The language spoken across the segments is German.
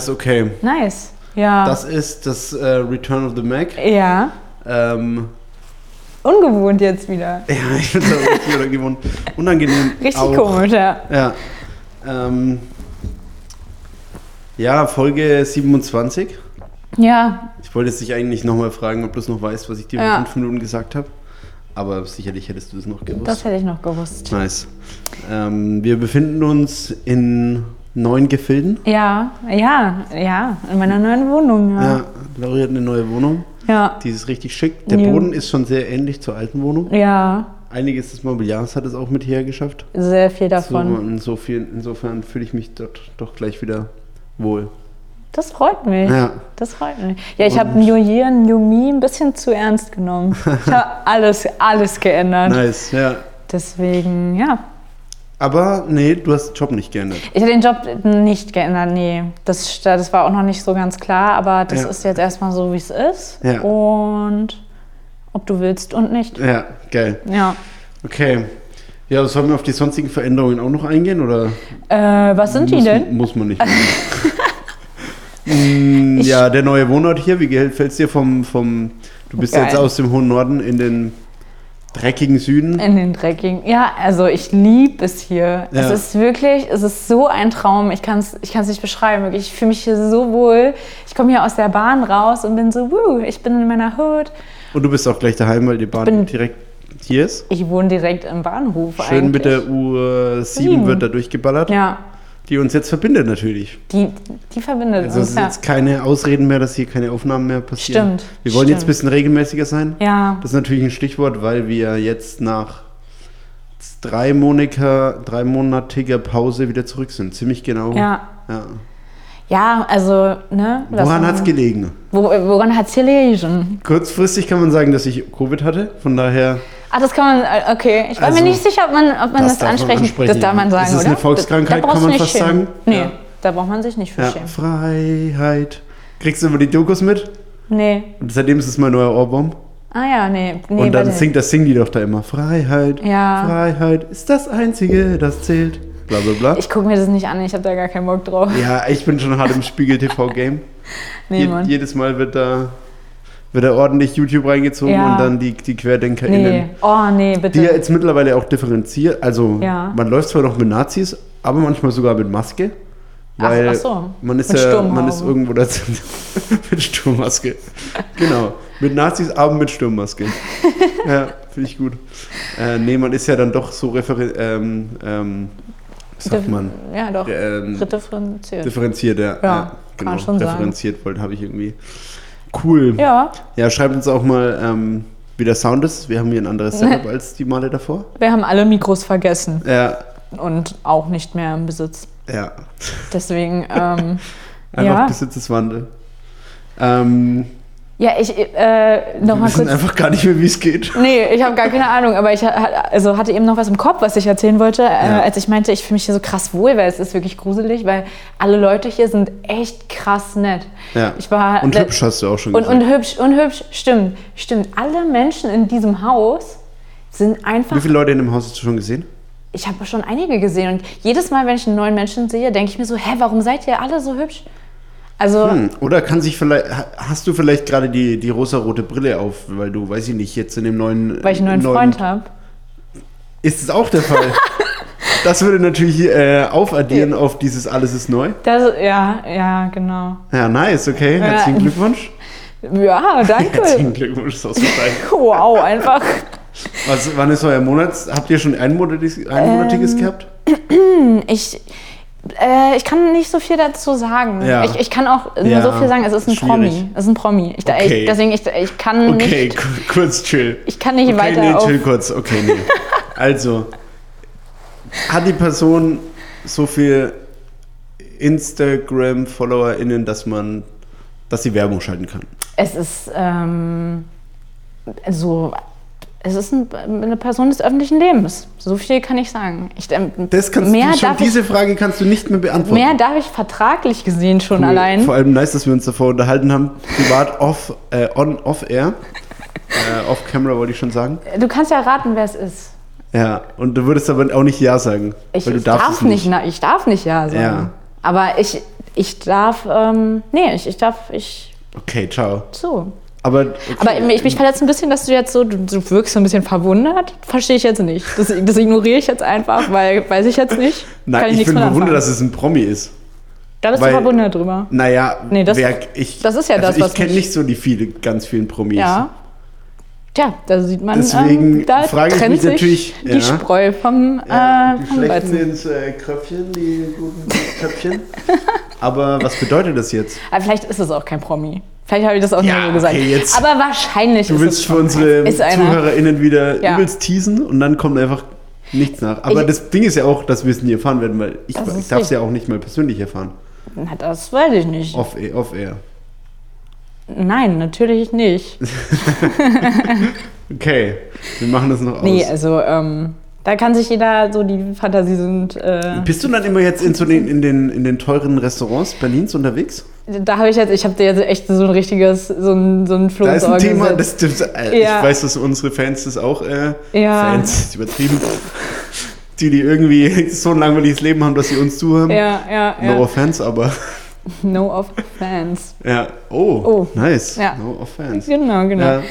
Nice, okay. Nice. Ja. Das ist das äh, Return of the Mac. ja. Ähm, Ungewohnt jetzt wieder. ja, ich finde es auch richtig unangenehm. unangenehm. Richtig auch. komisch, ja. Ja. Ähm, ja, Folge 27. Ja, Ich wollte jetzt dich eigentlich nochmal fragen, ob du es noch weißt, was ich dir Ja. vor fünf Minuten gesagt habe. Aber sicherlich hättest du es noch gewusst. das hätte ich noch gewusst. nice. Ähm, wir befinden uns in neuen Gefilden. Ja, ja, ja. In meiner neuen Wohnung, Ja. ja. Lauri hat eine neue Wohnung. Ja. Die ist richtig schick. Der Ja. Boden ist schon sehr ähnlich zur alten Wohnung. Ja, Einiges des Mobiliars hat es auch mit hierher geschafft. sehr viel So, davon. insofern, insofern fühle ich mich dort doch gleich wieder wohl. Das freut mich. Ja. Das freut mich. Ja, ich habe New Year, New Me ein bisschen zu ernst genommen. Ich habe alles, alles geändert. Nice, ja. Deswegen, ja. Aber nee, du hast den Job nicht geändert. Ich habe den Job nicht geändert, nee. Das, das war auch noch nicht so ganz klar, aber das Ja. ist jetzt erstmal so, wie es ist. Ja. Und ob du willst und nicht. Ja, geil. Ja. Okay. Ja, sollen wir auf die sonstigen Veränderungen auch noch eingehen? Oder Äh, was sind die muss, denn? Muss man nicht. Mm, ja, der neue Wohnort hier, wie gefällt es dir vom, vom. Du bist Geil. jetzt aus dem hohen Norden in den dreckigen Süden. In den dreckigen. Ja, also ich liebe es hier. Ja. Es ist wirklich, es ist so ein Traum. Ich kann es ich kann's nicht beschreiben. Wirklich. Ich fühle mich hier so wohl. Ich komme hier aus der Bahn raus und bin so, wuh, ich bin in meiner Hood. Und du bist auch gleich daheim, weil die Bahn bin- direkt hier ist. Ich wohne direkt im Bahnhof Schön eigentlich. mit der U7 Sieben. wird da durchgeballert, Ja, die uns jetzt verbindet natürlich. die, die verbindet Also es uns. ist Ja. jetzt keine Ausreden mehr, dass hier keine Aufnahmen mehr passieren. Stimmt, Wir wollen jetzt ein stimmt. bisschen regelmäßiger sein. ja, Das ist natürlich ein Stichwort, weil wir jetzt nach dreimonatiger, dreimonatiger Pause wieder zurück sind. Ziemlich genau. ja. Ja. Ja, also, ne? Woran hat es gelegen? Wo, woran hat es gelegen? Kurzfristig kann man sagen, dass ich Covid hatte. Von daher. Ah, das kann man, äh, okay. Ich war Also, mir nicht sicher, ob man, ob man das, man ansprechen ansprechen, Das darf man sagen, Ist es oder? eine Volkskrankheit, Da- da kann man fast schämen. sagen? Nee, Ja. da braucht man sich nicht für Ja, schämen. Freiheit. Kriegst du immer die Dokus mit? Nee. Und seitdem ist es mein neuer Ohrwurm. Ah ja, nee. nee Und dann singt das singen die doch da immer. Freiheit. Ja. Freiheit ist das Einzige, das zählt. Bla bla bla. Ich gucke mir das nicht an, ich habe da gar keinen Bock drauf. ja, ich bin schon hart im Spiegel TV-Game. Nee, Je, Mann. jedes Mal wird da, wird da ordentlich YouTube reingezogen Ja. und dann die, die QuerdenkerInnen. Nee. Oh, nee, bitte. Die ja jetzt mittlerweile auch differenziert. Also Ja. man läuft zwar noch mit Nazis, aber manchmal sogar mit Maske. Ach- Weil ach so. man ist Mit ja, man ist irgendwo dazu. mit Sturmmaske. Genau. Mit Nazis, aber mit Sturmmaske. ja, finde ich gut. Äh, nee, man ist ja dann doch so referen ähm, ähm, sagt man? Ja, doch. Ähm, Differenziert. differenziert, ja. Ja, kann man schon sagen. Differenziert wollte, habe ich irgendwie. Cool. Ja, Ja, schreibt uns auch mal, ähm, wie der Sound ist. Wir haben hier ein anderes Setup als die Male davor. wir haben alle Mikros vergessen Ja, und auch nicht mehr im Besitz. ja. Deswegen, ähm, Einfach ja. Besitzeswandel. Ähm, Ja, ich, äh, wir nochmal wissen kurz. einfach gar nicht mehr, wie es geht. Nee, ich habe gar keine Ahnung, aber ich also hatte eben noch was im Kopf, was ich erzählen wollte, Ja. äh, als ich meinte, ich fühle mich hier so krass wohl, weil es ist wirklich gruselig, weil alle Leute hier sind echt krass nett. Ja. Ich war Und hübsch hast du auch schon und, gesagt. und hübsch und hübsch, stimmt, stimmt. Alle Menschen in diesem Haus sind einfach. Wie viele Leute in dem Haus hast du schon gesehen? Ich habe schon einige gesehen und jedes Mal, wenn ich einen neuen Menschen sehe, denke ich mir so, hä, warum seid ihr alle so hübsch? Also Hm. Oder kann sich vielleicht, ha- hast du vielleicht gerade die, die rosarote Brille auf, weil du, weiß ich nicht, jetzt in dem neuen. weil ich einen neuen Freund habe. Ist es auch der Fall? das würde natürlich äh, aufaddieren auf dieses Alles ist neu. Das, ja, ja, genau. Ja, nice, okay. Herzlichen Ja. Glückwunsch. Ja, danke. Herzlichen Glückwunsch, ist ausgezeichnet. wow, einfach. Was, wann ist euer Monat? Habt ihr schon einmonatiges, einmonatiges Ähm, gehabt? Ich, äh, ich kann nicht so viel dazu sagen. Ja. Ich, ich kann auch nur Ja, so viel sagen, es ist ein schwierig. Promi. Es ist ein Promi. Ich, Okay. ich, deswegen, ich, ich kann Okay, nicht. ku- kurz chill. Ich kann nicht okay, weiter nee, chill kurz. Okay, nee. Also, hat die Person so viel Instagram-FollowerInnen, dass man, dass sie Werbung schalten kann? Es ist ähm, so. Es ist ein, eine Person des öffentlichen Lebens. So viel kann ich sagen. Ich, ähm, Das kannst mehr, du schon, darf diese ich, Frage kannst du nicht mehr beantworten. mehr darf ich vertraglich gesehen schon Cool. allein. Vor allem nice, dass wir uns davor unterhalten haben. Privat off, äh, on, off air. Äh, off camera wollte ich schon sagen. Du kannst ja raten, wer es ist. Ja, und du würdest aber auch nicht Ja sagen. Ich, weil du ich darfst darf es nicht. na, ich darf nicht ja sagen. Ja. Aber ich, Ich darf, ähm, nee, ich, ich darf, ich, Okay, ciao. so. Aber, okay. Aber mich, mich verletzt ein bisschen, dass du jetzt so, du, du wirkst so ein bisschen verwundert. Verstehe ich jetzt nicht. Das, das ignoriere ich jetzt einfach, weil weiß ich jetzt nicht. Nein, Kann ich, nichts bin verwundert, dass es ein Promi ist. Da bist weil- du verwundert drüber. Naja, Nee, das- wer, ich, das ist ja also das, ich was kenne nicht so die viele, ganz vielen Promis. Ja. Tja, da sieht man, Deswegen ähm, da frage ich trennt mich sich natürlich, die ja. Spreu vom, Ja, äh, die vom schlechten Weizen. ins äh, Kröpfchen, die guten Köpfchen. Aber was bedeutet das jetzt? Aber vielleicht ist es auch kein Promi. Vielleicht habe ich das auch Ja, nur so gesagt. okay, jetzt- Aber wahrscheinlich Du ist willst es für unsere. ZuhörerInnen wieder Ja. übelst teasen und dann kommt einfach nichts nach. Aber Ich- das Ding ist ja auch, dass wir es nie erfahren werden, weil ich, Das ich darf es ja auch nicht mal persönlich erfahren. Na, das weiß ich nicht. Off, off air. Nein, natürlich nicht. Okay, wir machen das noch aus. Nee, also ähm, da kann sich jeder so die Fantasie sind. Äh, Bist du dann immer jetzt in, so den, in, den, in den teuren Restaurants Berlins unterwegs? Da habe ich jetzt, ich habe dir jetzt echt so ein richtiges, so ein, so ein Floh Da ist ein Thema, das, das, äh, Ja. ich weiß, dass unsere Fans das auch, äh, Ja. Fans, übertrieben, die, die irgendwie so ein langweiliges Leben haben, dass sie uns zuhören. Ja, ja, ja. No offense, aber No offense. ja. Oh, Oh. nice. Ja. No offense. Genau, genau. Ja.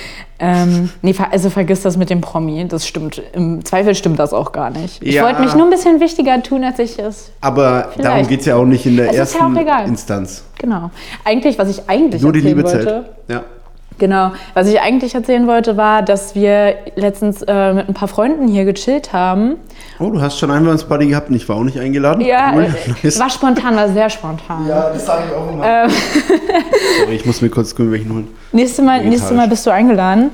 Ähm, nee, also vergiss das mit dem Promi. Das stimmt. Im Zweifel stimmt das auch gar nicht. Ich Ja. wollte mich nur ein bisschen wichtiger tun, als ich es. Aber darum Vielleicht. geht es ja auch nicht in der Es ist ja ersten auch egal. Instanz. Genau. Eigentlich, was ich eigentlich Nur die Liebe wollte. zählt. Ja. Genau. Was ich eigentlich erzählen wollte, war, dass wir letztens äh, mit ein paar Freunden hier gechillt haben. Oh, du hast schon Einwandsparty gehabt und ich war auch nicht eingeladen. Ja, äh, Nice. war spontan, war sehr spontan. Ja, das sage ich auch immer. Ähm, Sorry, ich muss mir kurz welchen holen. Nächstes Mal, nächstes Mal bist du eingeladen.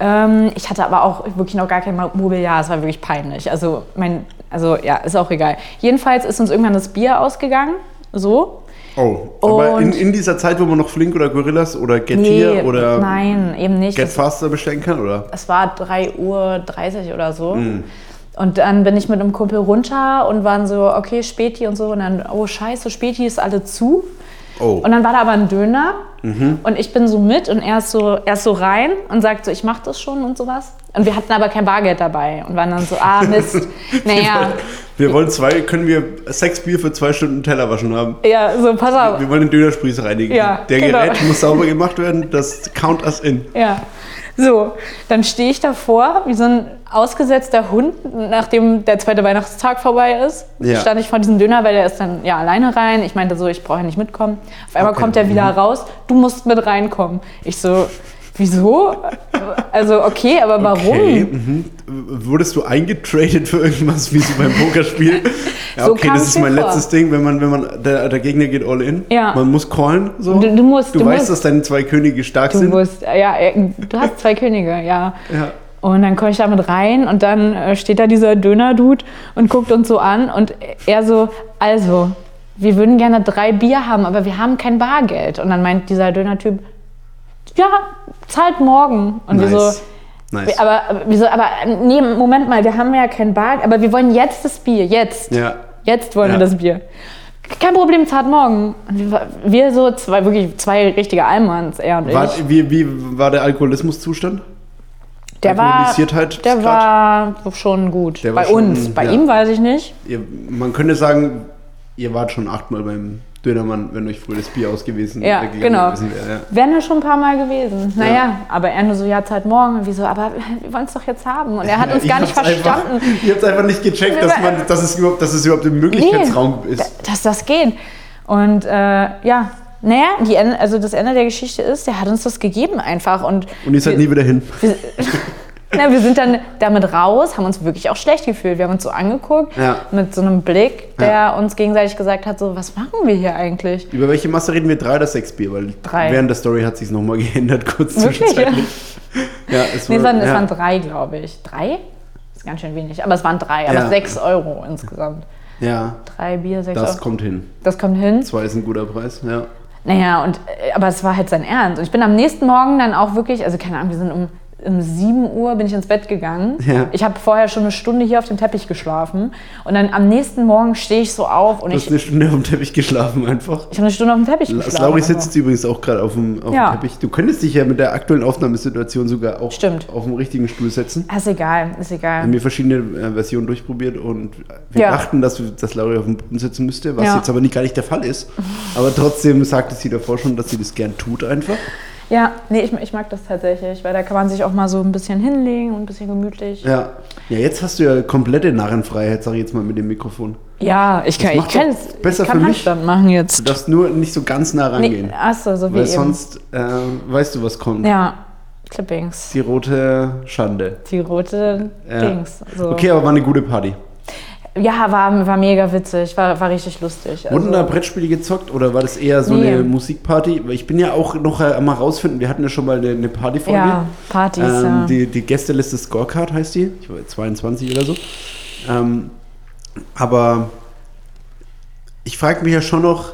Ähm, ich hatte aber auch wirklich noch gar kein Mobiliar. Es war wirklich peinlich. Also, mein, also ja, ist auch egal. Jedenfalls ist uns irgendwann das Bier ausgegangen. So. Oh, aber in, in dieser Zeit, wo man noch Flink oder Gorillas oder Get Here oder nein, eben nicht. Get Faster bestellen kann, oder? es war 3.30 Uhr oder so. Mhm. Und dann bin ich mit einem Kumpel runter und waren so, okay, Späti und so. Und dann, oh scheiße, Späti ist alle zu. Oh. Und dann war da aber ein Döner Mhm. und ich bin so mit und er ist so, er ist so rein und sagt so, ich mach das schon und sowas. Und wir hatten aber kein Bargeld dabei und waren dann so, ah Mist, naja, Wir wollen zwei, können wir sechs Bier für zwei Stunden Teller waschen haben? ja, so pass auf. Wir wollen den Dönerspieß reinigen. Ja, Der genau. Gerät muss sauber gemacht werden, das count us in. Ja. So, dann stehe ich davor, wie so ein ausgesetzter Hund, nachdem der zweite Weihnachtstag vorbei ist. Ja. Stand ich vor diesem Döner, weil der ist dann ja alleine rein. Ich meinte so, ich brauche ja nicht mitkommen. Auf einmal Okay. kommt er wieder Mhm. raus, du musst mit reinkommen. Ich so, wieso? Also okay, aber warum? Okay. Mhm. Wurdest du eingetradet für irgendwas wie so beim Pokerspiel? Ja, So okay, das ist mein vor. letztes Ding, wenn man, wenn man, der, der Gegner geht all in. Ja. Man muss callen. So. Du- du musst- du du weißt, musst. dass deine zwei Könige stark Du sind. musst, ja, du hast zwei Könige, ja. Ja. Und dann komme ich da mit rein und dann äh, steht da dieser Döner-Dude und guckt uns so an und er so, also, wir würden gerne drei Bier haben, aber wir haben kein Bargeld. Und dann meint dieser Döner-Typ, ja, zahlt morgen. Und wir so, nice. nice. aber, wieso, aber nee, Moment mal, wir haben ja kein Bargeld, aber wir wollen jetzt das Bier, jetzt. ja. Jetzt wollen Ja. wir das Bier. Kein Problem, zahlt morgen. Wir, wir so, zwei, wirklich zwei richtige Allmanns, er und War, ich. wie, wie war der Alkoholismuszustand? Der war, der war schon gut. Der Bei schon- uns. Bei ja. ihm weiß ich nicht. Ihr, man könnte sagen, ihr wart schon achtmal beim Dönermann, wenn euch früher das Bier ausgewiesen Ja, äh, genau. gewesen wäre. Ja. Wären ja schon ein paar Mal gewesen. Naja, aber er nur so, ja, Zeit morgen. Und wir so, aber wir wollen es doch jetzt haben. Und er hat uns Ich gar nicht verstanden, Einfach, ihr habt einfach nicht gecheckt, dass, man, dass, es überhaupt, dass es überhaupt im Möglichkeitsraum ist. dass das geht. Und äh, ja, naja, die also das Ende der Geschichte ist, der hat uns das gegeben einfach. Und Und ihr seid wir, nie wieder hin. wir, na, wir sind dann damit raus, haben uns wirklich auch schlecht gefühlt. Wir haben uns so angeguckt Ja. mit so einem Blick, der Ja. uns gegenseitig gesagt hat, so, was machen wir hier eigentlich? Über welche Masse reden wir? Drei oder sechs Bier? Weil Drei. während der Story hat sich nochmal geändert, kurz Wirklich, zwischenzeitlich. Ja, es Nee, es waren, es ja. waren drei, glaube ich. Drei? ist ganz schön wenig. Aber es waren drei, aber Ja. sechs Euro insgesamt. ja, Drei Bier, sechs das Euro. kommt hin. Das kommt hin. Zwei ist ein guter Preis, ja. Naja, und, äh, aber es war halt sein Ernst. Und ich bin am nächsten Morgen dann auch wirklich, also keine Ahnung, wir sind um um 7 Uhr bin ich ins Bett gegangen. Ja. Ich habe vorher schon eine Stunde hier auf dem Teppich geschlafen. Und dann am nächsten Morgen stehe ich so auf und Du ich, hast eine Stunde auf dem Teppich geschlafen einfach. ich habe eine Stunde auf dem Teppich geschlafen. Lauri sitzt übrigens auch gerade auf dem, auf Ja. dem Teppich. Du könntest dich ja mit der aktuellen Aufnahmesituation sogar auch Stimmt. auf dem richtigen Stuhl setzen. Ah, Ist egal, ist Wir egal. haben hier verschiedene äh, Versionen durchprobiert und wir Ja. dachten, dass, wir- dass Lauri auf dem Boden sitzen müsste, was jetzt aber nicht gar nicht der Fall ist. Aber trotzdem sagte sie davor schon, dass sie das gern tut einfach. Ja, nee, ich, ich mag das tatsächlich, weil da kann man sich auch mal so ein bisschen hinlegen und ein bisschen gemütlich. Ja. Ja, jetzt hast du ja komplette Narrenfreiheit, sag ich jetzt mal mit dem Mikrofon. Ja, ich kann, ich doch es- besser ich kann für mich. Handstand machen jetzt. Du darfst nur nicht so ganz nah rangehen. Nee, achso, so wie weil eben. sonst äh, weißt du, was kommt. Ja, Clippings. Die rote Schande. Die rote Ja. Dings. So. Okay, aber war eine gute Party. Ja, war, war mega witzig, war, war richtig lustig. Also, Wurden da Brettspiele gezockt oder war das eher so Nee. eine Musikparty? Ich bin ja auch noch äh, mal rausfinden, wir hatten ja schon mal eine, eine Partyfolge. ja, Partys, Ähm, ja. die, die Gästeliste Scorecard heißt die. Ich war 22 oder so. Ähm, aber ich frage mich ja schon noch,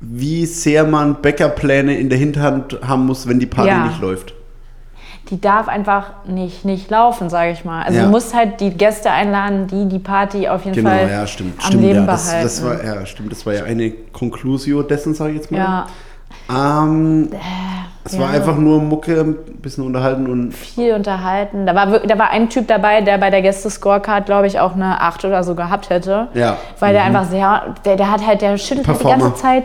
wie sehr man Backup-Pläne in der Hinterhand haben muss, wenn die Party Ja. nicht läuft. Die darf einfach nicht, nicht laufen, sage ich mal. Also Ja. du musst halt die Gäste einladen, die die Party auf jeden Genau, Fall ja, stimmt. am stimmt Leben ja, das, behalten. das war, ja, stimmt. Das war ja eine Conclusio dessen, sage ich jetzt mal. ja, Ähm, es war ja. einfach nur Mucke, ein bisschen unterhalten und viel unterhalten. Da war, da war ein Typ dabei, der bei der Gäste-Scorecard, glaube ich, auch eine 8 oder so gehabt hätte. Ja. Weil der einfach sehr, der, der hat halt, der schüttelt halt die ganze Zeit,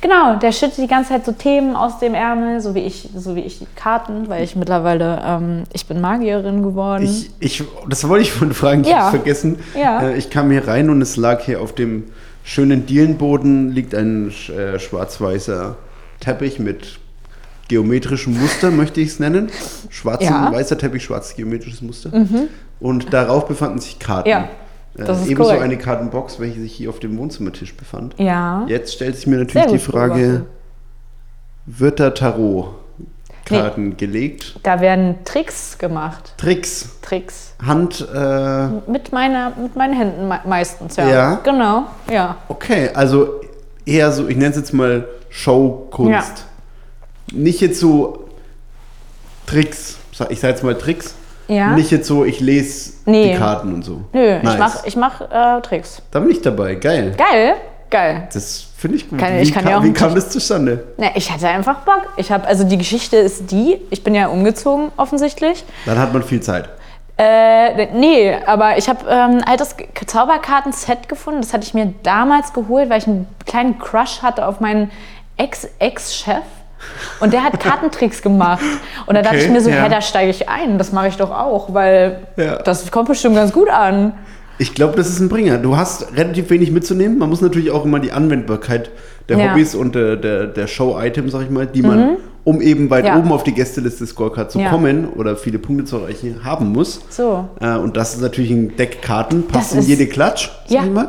genau, der schüttelt die ganze Zeit so Themen aus dem Ärmel, so wie ich, so wie ich die Karten, weil ich mittlerweile, ähm, ich bin Magierin geworden. Ich, ich, das wollte ich vorhin fragen, ich Ja. hab's vergessen. Ja. Äh, ich kam hier rein und es lag hier auf dem schönen Dielenboden liegt ein äh, schwarz-weißer Teppich mit geometrischem Muster, möchte ich es nennen. Schwarz Ja. Mhm. weißer Teppich, schwarzes geometrisches Muster. Und darauf befanden sich Karten. Ja, das ist Ebenso korrekt. eine Kartenbox, welche sich hier auf dem Wohnzimmertisch befand. ja. Jetzt stellt sich mir natürlich Sehr die Frage, wird da Tarot Karten gelegt? Da werden Tricks gemacht. Tricks, Tricks. Hand, äh, Mit, meiner, mit meinen Händen me meistens, ja. Ja? Genau, ja. Okay, also eher so, ich nenne es jetzt mal Showkunst. Nicht jetzt so Tricks, ich sage jetzt mal Tricks. Ja. Nicht jetzt so, ich lese Nee. die Karten und so. Nö, Nice. ich mach, ich mach äh, Tricks. Da bin ich dabei, geil. Geil, geil. Das finde ich gut. Kann- wie ich kann ka- ja auch wie kam das zustande? Ne, ich hatte einfach Bock. Ich habe, also die Geschichte ist die, ich bin ja umgezogen offensichtlich. Dann hat man viel Zeit. Äh, nee, aber ich habe ähm, ein altes Zauberkarten-Set gefunden. Das hatte ich mir damals geholt, weil ich einen kleinen Crush hatte auf meinen Ex-Ex-Chef. Und der hat Kartentricks gemacht. Und da dachte Okay, ich mir so, ja. hä, da steige ich ein. Das mache ich doch auch, weil Ja. das kommt bestimmt ganz gut an. Ich glaube, das ist ein Bringer. Du hast relativ wenig mitzunehmen. Man muss natürlich auch immer die Anwendbarkeit der Ja. Hobbys und der, der, der Show-Items, sag ich mal, die man, um eben weit Mhm. Ja. oben auf die Gästeliste Scorecard zu Ja. kommen oder viele Punkte zu erreichen, haben muss. So. Äh, und das ist natürlich ein Deck Karten, passt Das in jede Klatsch, sag ich mal.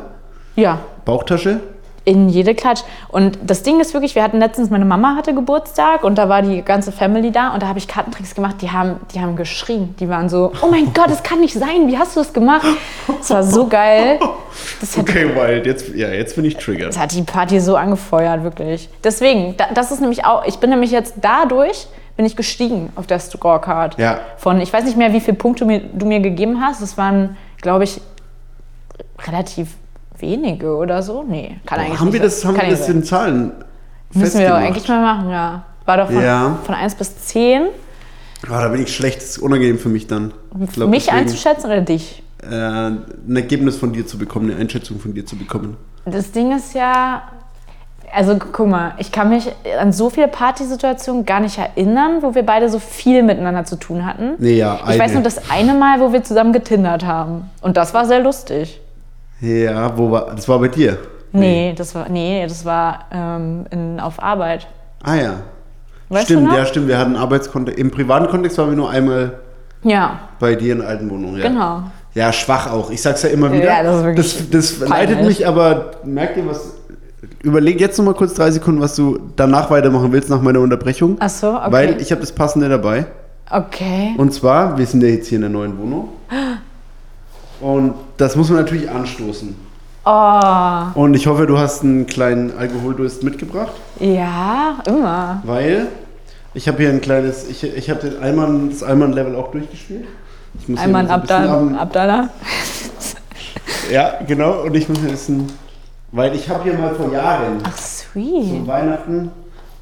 Ja, Bauchtasche. In jede Klatsch. Und das Ding ist wirklich, wir hatten letztens, meine Mama hatte Geburtstag und da war die ganze Family da und da habe ich Kartentricks gemacht, die haben, die haben geschrien. Die waren so, oh mein Gott, das kann nicht sein, wie hast du das gemacht? Das war so geil. Okay, wild. Jetzt, ja, jetzt bin ich triggered. das hat die Party so angefeuert, wirklich. Deswegen, da, das ist nämlich auch, ich bin nämlich jetzt dadurch, bin ich gestiegen auf der Scorecard. Ja. Von, ich weiß nicht mehr, wie viele Punkte mir, du mir gegeben hast. Das waren, glaube ich, relativ wenige oder so. Nee, kann eigentlich haben nicht wir das, haben wir das in Zahlen Müssen wir doch eigentlich mal machen, ja. War doch von, Ja. von 1 bis 10. Ah, da bin ich schlecht. Das ist unangenehm für mich dann. Glaub, mich deswegen, einzuschätzen oder dich? Äh, ein Ergebnis von dir zu bekommen, eine Einschätzung von dir zu bekommen. Das Ding ist ja, also guck mal, ich kann mich an so viele Partysituationen gar nicht erinnern, wo wir beide so viel miteinander zu tun hatten. Nee, ja, Ich weiß eine. nur das eine Mal, wo wir zusammen getindert haben. Und das war sehr lustig. Ja, wo war, das war bei dir? Nee, das war, nee, das war ähm, in, auf Arbeit. Ah ja. Weißt stimmt, ja, stimmt. Wir hatten Arbeitskontext. Im privaten Kontext waren wir nur einmal Ja, bei dir in der alten Wohnung. Ja. genau. Ja, schwach auch. Ich sag's ja immer wieder. Ja, das ist wirklich das, das leitet mich aber, merkt ihr was? Überleg jetzt noch mal kurz drei Sekunden, was du danach weitermachen willst nach meiner Unterbrechung. Ach so, okay. Weil ich habe das Passende dabei. Okay. Und zwar, wir sind ja jetzt hier in der neuen Wohnung. Und das muss man natürlich anstoßen. Oh, Und ich hoffe, du hast einen kleinen Alkoholdurst mitgebracht, ja, immer. weil Ich habe hier ein kleines, ich, ich habe den Alman, das Alman-Level auch durchgespielt. Ich muss hier Einmal so bisschen Abdallah. Ja, genau. Und ich muss mir wissen, weil ich habe hier mal vor Jahren Ach, zu sweet. Weihnachten,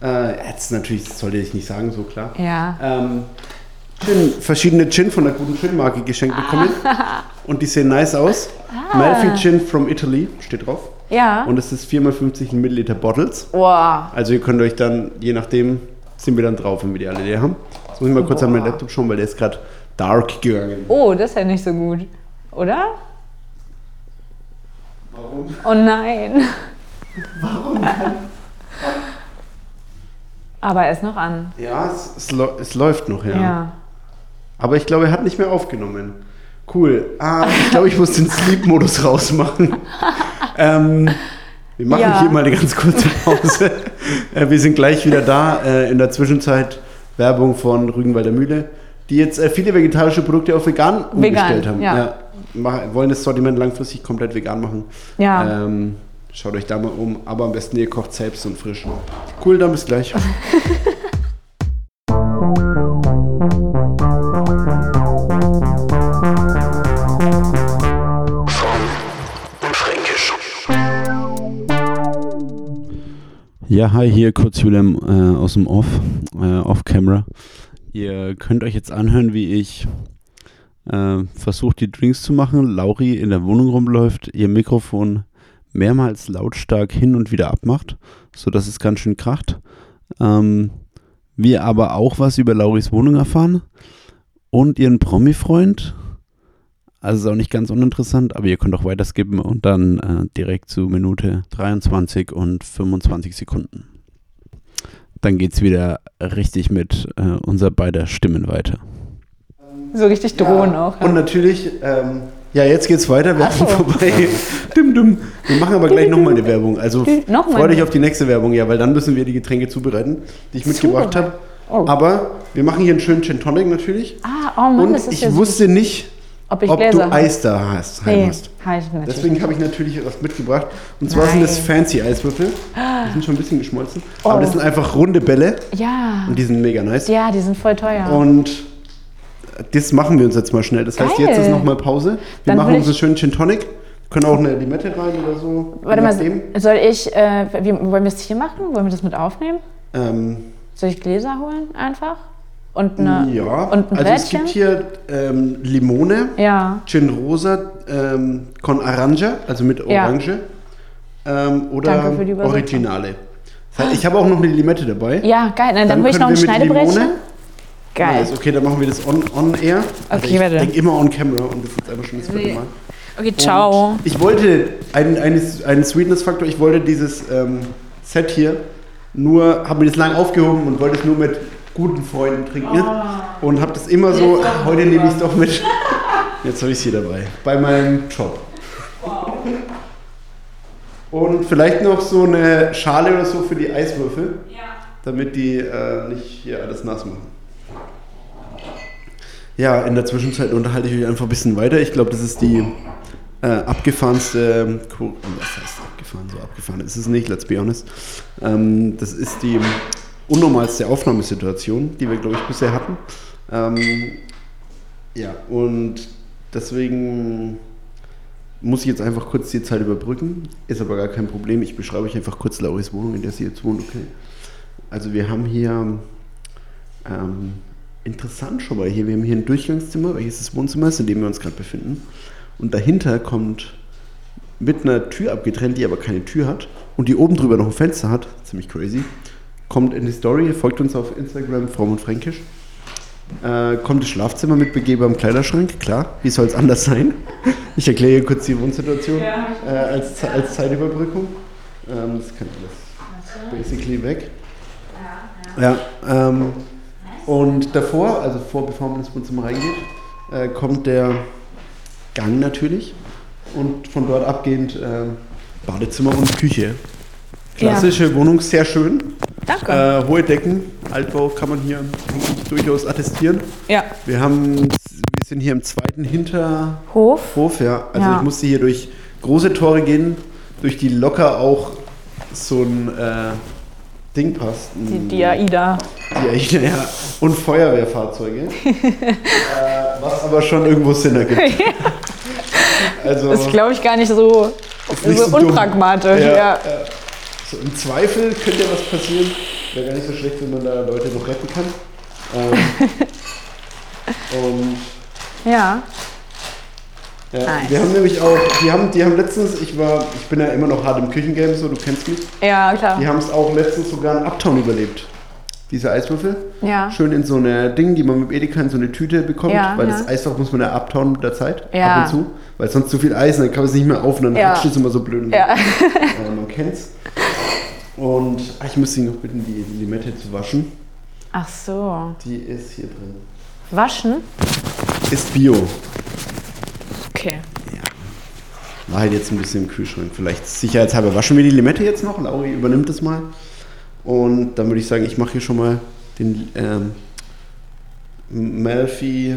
äh, jetzt natürlich, das sollte ich nicht sagen, so klar, Ja. ähm, Gin, verschiedene Gin von der guten Gin-Marke geschenkt bekommen. Und die sehen nice aus. Malfi Gin from Italy steht drauf. Ja. Und es ist 4x50 Milliliter Bottles. Boah. Also ihr könnt euch dann, je nachdem, sind wir dann drauf, wenn wir die alle leer haben. Jetzt muss ich mal kurz an meinen Laptop schauen, weil der ist gerade dark gegangen. Oh, das ist ja nicht so gut. Oder? Warum? Oh nein. Warum? Aber er ist noch an. Ja, es, es, es läuft noch, ja. Ja. Aber ich glaube, er hat nicht mehr aufgenommen. Cool. Ah, ich glaube, ich muss den Sleep-Modus rausmachen. ähm, wir machen Ja. hier mal eine ganz kurze Pause. äh, wir sind gleich wieder da. Äh, in der Zwischenzeit Werbung von Rügenwalder Mühle, die jetzt äh, viele vegetarische Produkte auf vegan umgestellt haben. ja. mach- wollen das Sortiment langfristig komplett vegan machen. Ja. Ähm, schaut euch da mal um. Aber am besten ihr kocht selbst und frisch. Cool, dann bis gleich. Ja, hi, hier kurz Julian äh, aus dem Off, äh, Off-Camera. Ihr könnt euch jetzt anhören, wie ich äh, versuche, die Drinks zu machen. Lauri in der Wohnung rumläuft, ihr Mikrofon mehrmals lautstark hin und wieder abmacht, sodass es ganz schön kracht. Ähm, wir aber auch was über Lauris Wohnung erfahren und ihren Promi-Freund. Also ist auch nicht ganz uninteressant, aber ihr könnt auch weiter skippen und dann äh, direkt zu Minute 23 und 25 Sekunden. Dann geht's wieder richtig mit äh, unser beider Stimmen weiter. So richtig drohen auch. Und natürlich, ähm, ja, jetzt geht's weiter, Werbung Ach so. vorbei. Dim, dim. Wir machen aber gleich nochmal eine Werbung. Also euch eine? auf die nächste Werbung, ja, weil dann müssen wir die Getränke zubereiten, die ich mitgebracht habe. Oh. Aber wir machen hier einen schönen Gin Tonic natürlich. Ah, oh Mann, Und das ist ich ja wusste nicht, ob ich ob Gläser du. Eis da hast, Nee, hast. ich natürlich. Deswegen habe ich natürlich was mitgebracht. Und zwar sind das Nein. fancy Eiswürfel. Die sind schon ein bisschen geschmolzen. Oh. Aber das sind einfach runde Bälle Ja. und die sind mega nice. Ja, die sind voll teuer. Und das machen wir uns jetzt mal schnell. Das heißt, Geil. jetzt ist nochmal Pause. Wir Dann machen uns einen schönen Gin Tonic. Können auch eine Limette rein oder so. Warte mal, soll ich, äh, wie, wollen wir es hier machen? Wollen wir das mit aufnehmen? Ähm, Soll ich Gläser holen einfach? Und eine, ja, und ein also es Rädchen? gibt hier ähm, Limone, Ja. Gin Rosa, ähm, con Aranja, also mit Ja. Orange. Ähm, oder. Originale. Heißt, ich habe auch noch eine Limette dabei. Ja, geil. Na, dann, Dann hole ich noch ein Schneidebrettchen. Limone- Geil. Nice. Okay, dann machen wir das on, on air. Also Okay, ich warte. denke immer on camera und das ist jetzt einfach schon das vierte Nee. Mal. Okay, ciao. Und ich wollte einen, einen, einen Sweetness-Faktor, ich wollte dieses ähm, Set hier nur, habe mir das lang aufgehoben und wollte es nur mit guten Freunden trinken. Und habe das immer so, ah, heute nehme ich es doch mit. Jetzt habe ich es hier dabei, bei meinem Job. Und vielleicht noch so eine Schale oder so für die Eiswürfel, damit die äh, nicht hier alles nass machen. Ja, in der Zwischenzeit unterhalte ich euch einfach ein bisschen weiter. Ich glaube, das ist die äh, abgefahrenste, was heißt abgefahren, so abgefahren ist es nicht, let's be honest. Ähm, das ist die unnormalste Aufnahmesituation, die wir, glaube ich, bisher hatten. Ähm, ja, und deswegen muss ich jetzt einfach kurz die Zeit überbrücken. Ist aber gar kein Problem. Ich beschreibe euch einfach kurz Lauris Wohnung, in der sie jetzt wohnt. Okay. Also wir haben hier ähm, interessant schon mal hier. Wir haben hier ein Durchgangszimmer, welches das Wohnzimmer ist, in dem wir uns gerade befinden. Und dahinter kommt mit einer Tür abgetrennt, die aber keine Tür hat und die oben drüber noch ein Fenster hat, ziemlich crazy, kommt in die Story, folgt uns auf Instagram, Fromm und Fränkisch. Äh, kommt das Schlafzimmer mit begehbarem Kleiderschrank, klar, wie soll es anders sein? Ich erkläre hier kurz die Wohnsituation äh, als, als Zeitüberbrückung. Ähm, das kann alles basically weg. Ja, ähm, und davor, also vor, bevor man ins Wohnzimmer reingeht, äh, kommt der Gang natürlich und von dort abgehend äh, Badezimmer und Küche. Klassische Wohnung, sehr schön. Danke. Äh, hohe Decken, Altbau kann man hier durchaus attestieren. ja. Wir haben, wir sind hier im zweiten Hinterhof, Hof. ja. Also Ja. ich musste hier durch große Tore gehen, durch die locker auch so ein äh, Ding passt. Die, die AIDA. Die echt, ja. Und Feuerwehrfahrzeuge. äh, was aber schon irgendwo Sinn ergibt. Also, Das ist, glaube ich, gar nicht so, nicht so so unpragmatisch. Ja, Ja. Ja. So, Im Zweifel könnte ja was passieren. Wäre gar nicht so schlecht, wenn man da Leute noch retten kann. Ähm, und ja. ja, Nice. wir haben nämlich auch, die haben, die haben letztens, ich war, ich bin ja immer noch hart im Küchengame, so du kennst mich. Ja, klar. Die haben es auch letztens sogar in Uptown überlebt. Diese Eiswürfel. Ja. Schön in so eine Ding, die man mit Edeka in so eine Tüte bekommt, Ja, weil ja. das Eisfach muss man ja abtauen mit der Zeit, Ja. ab und zu, weil sonst zu viel Eis, und dann kann man es nicht mehr aufnehmen, dann Ja. rutscht es immer so blöd. Ja. Äh, man kennt's. Und ach, ich muss sie noch bitten, die Limette zu waschen. Ach so. Die ist hier drin. Waschen? Ist Bio. Okay. War halt jetzt ein bisschen im Kühlschrank. Vielleicht sicherheitshalber waschen wir die Limette jetzt noch. Lauri übernimmt das mal. Und dann würde ich sagen, ich mache hier schon mal den ähm, Malfi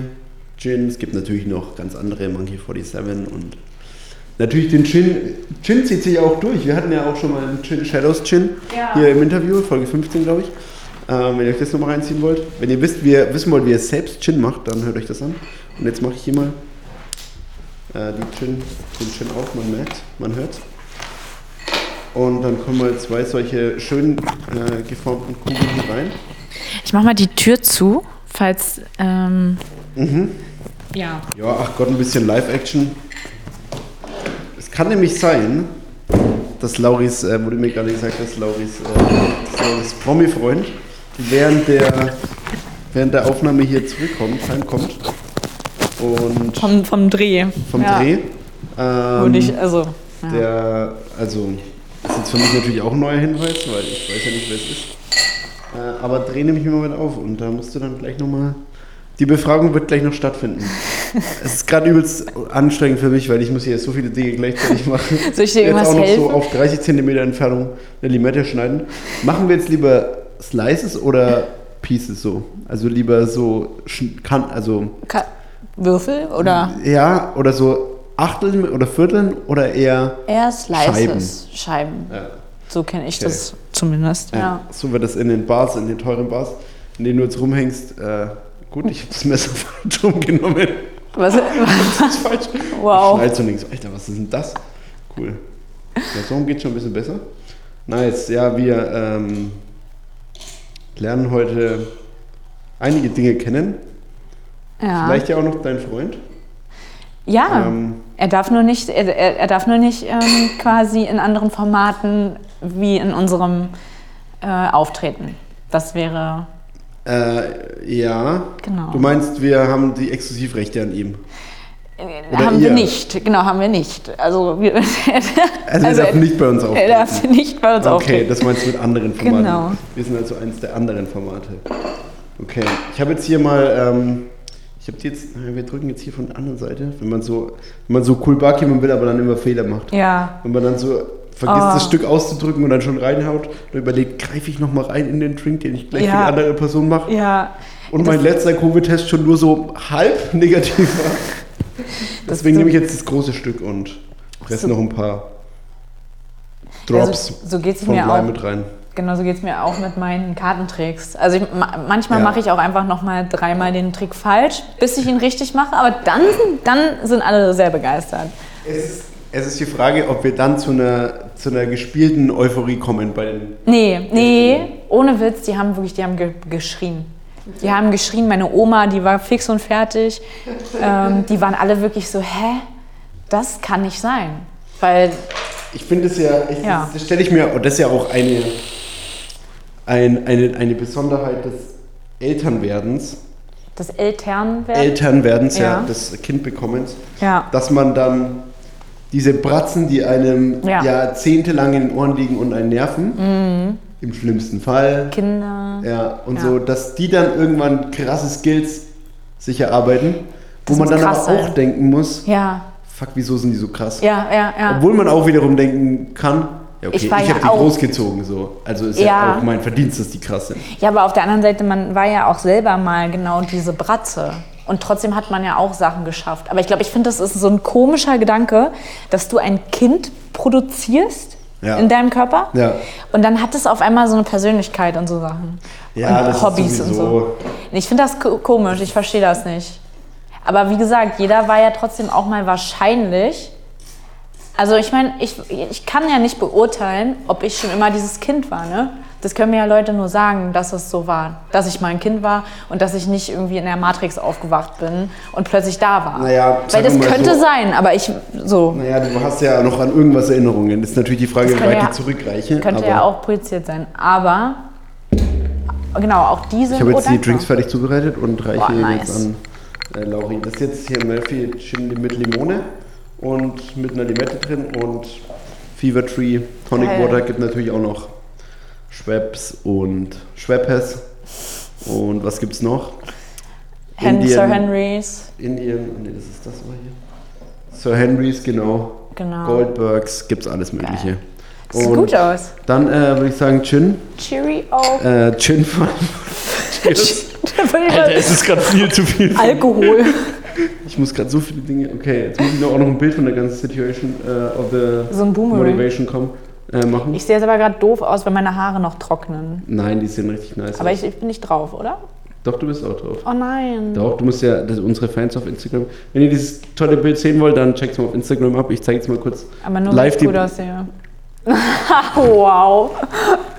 Gin. Es gibt natürlich noch ganz andere, Monkey 47 und natürlich den Gin. Gin zieht sich auch durch. Wir hatten ja auch schon mal einen Gin, Shadows Gin Ja. hier im Interview, Folge 15, glaube ich. Ähm, wenn ihr euch das nochmal reinziehen wollt. Wenn ihr wisst, wie ihr wissen wollt, wie ihr selbst Gin macht, dann hört euch das an. Und jetzt mache ich hier mal äh, die Gin, den Gin auf, man merkt, man hört. Und dann kommen mal zwei solche schön äh, geformten Kugeln hier rein. Ich mach mal die Tür zu, falls. Ähm, Ja. Ja, ach Gott, ein bisschen Live-Action. Es kann nämlich sein, dass Lauris, äh, wurde mir gerade gesagt, dass Lauris, äh, dass Lauris Promi-Freund während der, während der Aufnahme hier zurückkommt, heimkommt. Und Vom, vom Dreh. vom ja. Dreh. Ähm, ich, also. Ja. Der, also, ist jetzt für mich natürlich auch ein neuer Hinweis, weil ich weiß ja nicht, wer es ist. Äh, aber dreh nämlich mal mit auf und da musst du dann gleich nochmal. Die Befragung wird gleich noch stattfinden. Es ist gerade übelst anstrengend für mich, weil ich muss hier so viele Dinge gleichzeitig machen. Soll ich dir jetzt auch noch helfen? so auf 30 cm Entfernung eine Limette schneiden. Machen wir jetzt lieber Slices oder Pieces so? Also lieber so, kann, also Ka Würfel oder ja, oder so Achteln oder Vierteln oder eher eher Slices? Scheiben. ja, So kenne ich Okay. das zumindest. Ja. Ja. So wird das in den Bars, in den teuren Bars, in denen du jetzt rumhängst. Äh, gut, ich habe das Messer falsch rumgenommen. Was, Das ist falsch. Wow. Ich schneid so nichts. Alter, was ist denn das? Cool. Ja, so geht schon ein bisschen besser. Nice. Ja, wir ähm, lernen heute einige Dinge kennen. ja. Vielleicht ja auch noch dein Freund. ja. Ähm, Er darf nur nicht, er, er er darf nur nicht ähm, quasi in anderen Formaten wie in unserem äh, auftreten. Das wäre äh, ja. Genau. Du meinst, wir haben die Exklusivrechte an ihm. äh, Oder haben ihr. wir nicht. Genau, haben wir nicht. Also, wir, Also, er darf nicht bei uns er auftreten. darf nicht bei uns Okay, auftreten. das meinst du mit anderen Formaten. Genau. Wir sind also eines der anderen Formate. Okay, ich habe jetzt hier mal, ähm, ich habe jetzt, wir drücken jetzt hier von der anderen Seite, wenn man so, wenn man so cool barkeepen will, aber dann immer Fehler macht. Ja, Wenn man dann so vergisst, Oh. das Stück auszudrücken und dann schon reinhaut und überlegt, greife ich nochmal rein in den Drink, den ich gleich für Ja. die andere Person mache. ja. Und mein letzter Covid-Test schon nur so halb negativ war. Deswegen so- nehme ich jetzt das große Stück und presse So- noch ein paar Ja, Drops so, so geht es von mir Blei auch. mit rein. Genau so geht es mir auch mit meinen Kartentricks. Also ich, ma manchmal Ja. mache ich auch einfach nochmal dreimal den Trick falsch, bis ich ihn richtig mache. Aber dann, dann sind alle sehr begeistert. Es es ist die Frage, ob wir dann zu einer, zu einer gespielten Euphorie kommen bei den. Nee, nee, ohne Witz, die haben wirklich, die haben ge geschrien. Die haben geschrien, meine Oma, die war fix und fertig. Ähm, die waren alle wirklich so, hä? Das kann nicht sein. Weil, Ich finde es ja, ich, Ja. das stelle ich mir, und das ist ja auch eine, ein, eine, eine Besonderheit des Elternwerdens, das Elternwerden. Elternwerdens, ja. Ja. des Kindbekommens, ja. dass man dann diese Bratzen, die einem Ja. jahrzehntelang in den Ohren liegen und einen nerven, im schlimmsten Fall, Kinder. ja, und Mhm. Ja. so, dass die dann irgendwann krasse Skills sich erarbeiten, wo man dann aber krass auch sein. denken muss, Ja, fuck, wieso sind die so krass? ja, ja, ja. Obwohl man auch wiederum denken kann, ja, okay, Ich ich, war ja habe die großgezogen, so. Also ist ja. Ja. auch mein Verdienst, dass die krass sind. Ja, aber auf der anderen Seite, man war ja auch selber mal genau diese Bratze. Und trotzdem hat man ja auch Sachen geschafft. Aber ich glaube, ich finde, das ist so ein komischer Gedanke, dass du ein Kind produzierst Ja. in deinem Körper. Ja. Und dann hat es auf einmal so eine Persönlichkeit und so Sachen. Ja, und das ist Hobbys und so. Ich finde das ko- komisch, ich verstehe das nicht. Aber wie gesagt, jeder war ja trotzdem auch mal wahrscheinlich. Also ich meine, ich, ich kann ja nicht beurteilen, ob ich schon immer dieses Kind war, ne? Das können mir ja Leute nur sagen, dass es so war. Dass ich mal ein Kind war und dass ich nicht irgendwie in der Matrix aufgewacht bin und plötzlich da war. Naja, Weil das könnte so. sein, aber ich so. Naja, du hast ja noch an irgendwas Erinnerungen. Das ist natürlich die Frage, wie weit ja- die zurückreichen. Könnte ja auch projiziert sein. Aber genau, auch die sind Ich habe jetzt die dankbar. Drinks fertig zubereitet und reiche Boah, nice. jetzt an äh, Lauri. Das ist jetzt hier Melfi Gin mit Limone und mit einer Limette drin und Fever Tree Tonic Geil. Water gibt natürlich auch noch Schweppes und Schweppes. Und was gibt's noch? Hen Indian- Sir Henrys. Indian, nee, das ist das mal hier. Sir Henrys, genau. Genau. Goldbergs, gibt's alles Mögliche. Das sieht Und gut aus. Dann äh, würde ich sagen Gin. Cheerio. Äh, Gin von. Cheers. Alter, es ist gerade viel zu viel. Alkohol. Ich muss gerade so viele Dinge. Okay, jetzt muss ich noch auch noch ein Bild von der ganzen Situation äh, of the So ein Boomerang. Motivation kommen, äh, machen. Ich sehe jetzt aber gerade doof aus, wenn meine Haare noch trocknen. Nein, die sehen richtig nice Aber aus. ich, ich bin nicht drauf, oder? Doch, du bist auch drauf. Oh nein. Doch, du musst ja das, unsere Fans auf Instagram. Wenn ihr dieses tolle Bild sehen wollt, dann checkt mal auf Instagram ab. Ich zeige jetzt mal kurz Aber nur live gut aussehe. wow.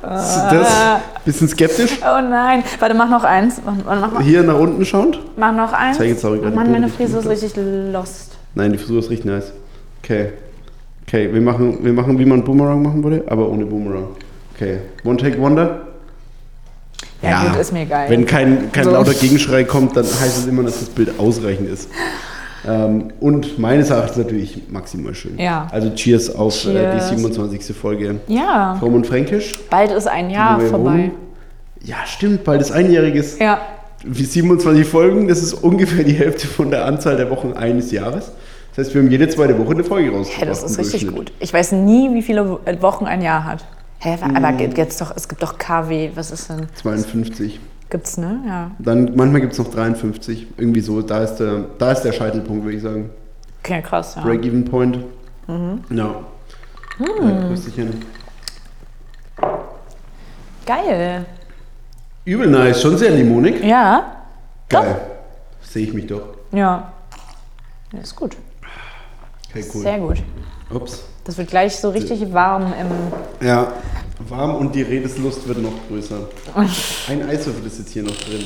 Das bisschen skeptisch. Oh nein. Warte, mach noch eins. Mach, mach, Hier nach unten schauend. mach noch eins. zeig jetzt auch gerade Mann, meine Frisur ist richtig lost. Nein, die Frisur ist richtig nice. Okay. Okay, wir machen, wir machen, wie man Boomerang machen würde, aber ohne Boomerang. Okay. One Take Wonder. Ja, gut, ist mir egal. Wenn kein, kein So. lauter Gegenschrei kommt, dann heißt es immer, dass das Bild ausreichend ist. Ähm, und meines Erachtens natürlich maximal schön. Ja. Also Cheers auf Cheers. Äh, die 27. Folge. ja, Fromm und Fränkisch. bald ist ein Jahr vorbei. Wohnung. Ja, stimmt, bald ist einjähriges. Ja. Wie 27 Folgen, das ist ungefähr die Hälfte von der Anzahl der Wochen eines Jahres. Das heißt, wir haben jede zweite Woche eine Folge rausgebracht. Hey, das ist richtig gut. Ich weiß nie, wie viele Wochen ein Jahr hat. Hä, aber gibt- jetzt doch, es gibt doch KW, was ist denn? 52. Gibt's, ne? Ja. Dann manchmal gibt es noch 53. Irgendwie so, da ist der, da ist der Scheitelpunkt, würde ich sagen. Okay, krass, ja. Break-even Point. Mhm. Ja. Hm. Ja. Geil. Übel nice, schon sehr limonig. Ja. Geil. Sehe ich mich doch. Ja. ja ist gut. Okay, cool. Sehr gut. Ups. Das wird gleich so richtig warm im. Ja, warm und die Redeslust wird noch größer. Ein Eiswürfel ist jetzt hier noch drin.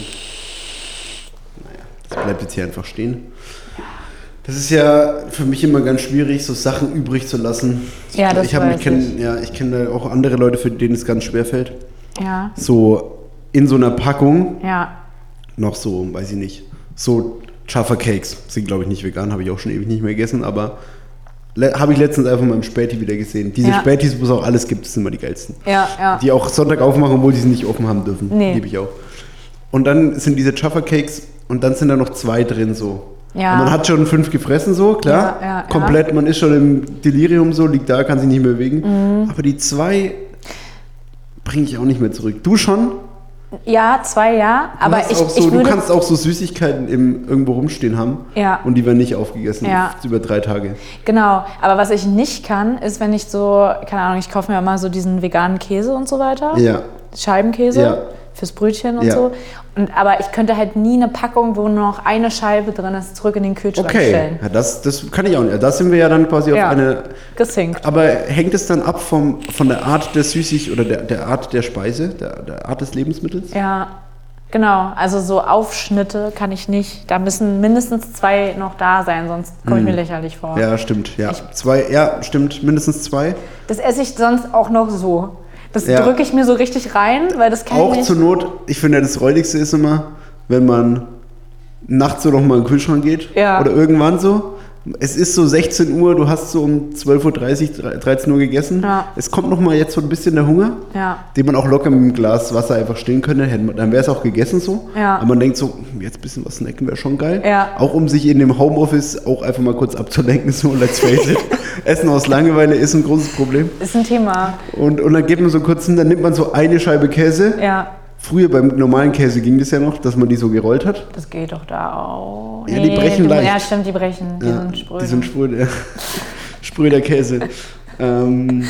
Naja, das bleibt jetzt hier einfach stehen. Das ist ja für mich immer ganz schwierig, so Sachen übrig zu lassen. Ja, das ich hab weiß kenn, Ja, ich kenne auch andere Leute, für denen es ganz schwer fällt. Ja. So in so einer Packung Ja. noch so, weiß ich nicht, so Jaffa Cakes. Sind, glaube ich, nicht vegan, habe ich auch schon ewig nicht mehr gegessen, aber habe ich letztens einfach mal im Späti wieder gesehen. Diese Ja. Spätis, wo es auch alles gibt, sind immer die geilsten. Ja, ja. Die auch Sonntag aufmachen, obwohl die sie nicht offen haben dürfen. Nee. Liebe ich auch. Und dann sind diese Jaffa Cakes und dann sind da noch zwei drin so. Ja. Und man hat schon fünf gefressen so, klar. Ja, ja. Komplett, man ist schon im Delirium so, liegt da, kann sich nicht mehr bewegen. Mhm. Aber die zwei bringe ich auch nicht mehr zurück. Du schon? Ja, zwei ja. Du Aber ich, so, ich du würde. kannst auch so Süßigkeiten im, irgendwo rumstehen haben Ja. und die werden nicht aufgegessen Ja. über drei Tage. Genau, aber was ich nicht kann, ist, wenn ich so, keine Ahnung, ich kaufe mir immer so diesen veganen Käse und so weiter. Ja. Scheibenkäse Ja. fürs Brötchen und Ja. so. Und, aber ich könnte halt nie eine Packung, wo nur noch eine Scheibe drin ist, zurück in den Kühlschrank Okay, stellen. ja, das, das kann ich auch nicht. Da sind wir ja dann quasi Ja. auf eine. Gesinkt. Aber hängt es dann ab vom, von der Art der Süßig oder der, der Art der Speise, der, der Art des Lebensmittels? Ja, genau. Also so Aufschnitte kann ich nicht. Da müssen mindestens zwei noch da sein, sonst komme ich mir lächerlich vor. Ja, stimmt. Ja, zwei, ja, stimmt, mindestens zwei. Das esse ich sonst auch noch so. Das Ja. drücke ich mir so richtig rein, weil das kann Auch ich nicht. zur Not, ich finde ja das Räudigste ist immer, wenn man nachts so noch mal in den Kühlschrank geht Ja. oder irgendwann so. Es ist so 16 Uhr, du hast so um 12.30 Uhr, 13 Uhr gegessen. Ja. Es kommt noch mal jetzt so ein bisschen der Hunger, Ja. den man auch locker mit einem Glas Wasser einfach stehen könnte. Dann wäre es auch gegessen so. Ja. Aber man denkt so, jetzt ein bisschen was snacken wäre schon geil. Ja. Auch um sich in dem Homeoffice auch einfach mal kurz abzulenken, so let's face it. Essen aus Langeweile ist ein großes Problem. Ist ein Thema. Und, und dann geht man so kurz hin, dann nimmt man so eine Scheibe Käse. Ja. Früher beim normalen Käse ging das ja noch, dass man die so gerollt hat. Das geht doch da auch. Ja, die brechen du, leicht. Ja, stimmt, die brechen. Die Ja, sind spröde. Die sind spröde. spröder Käse. ähm,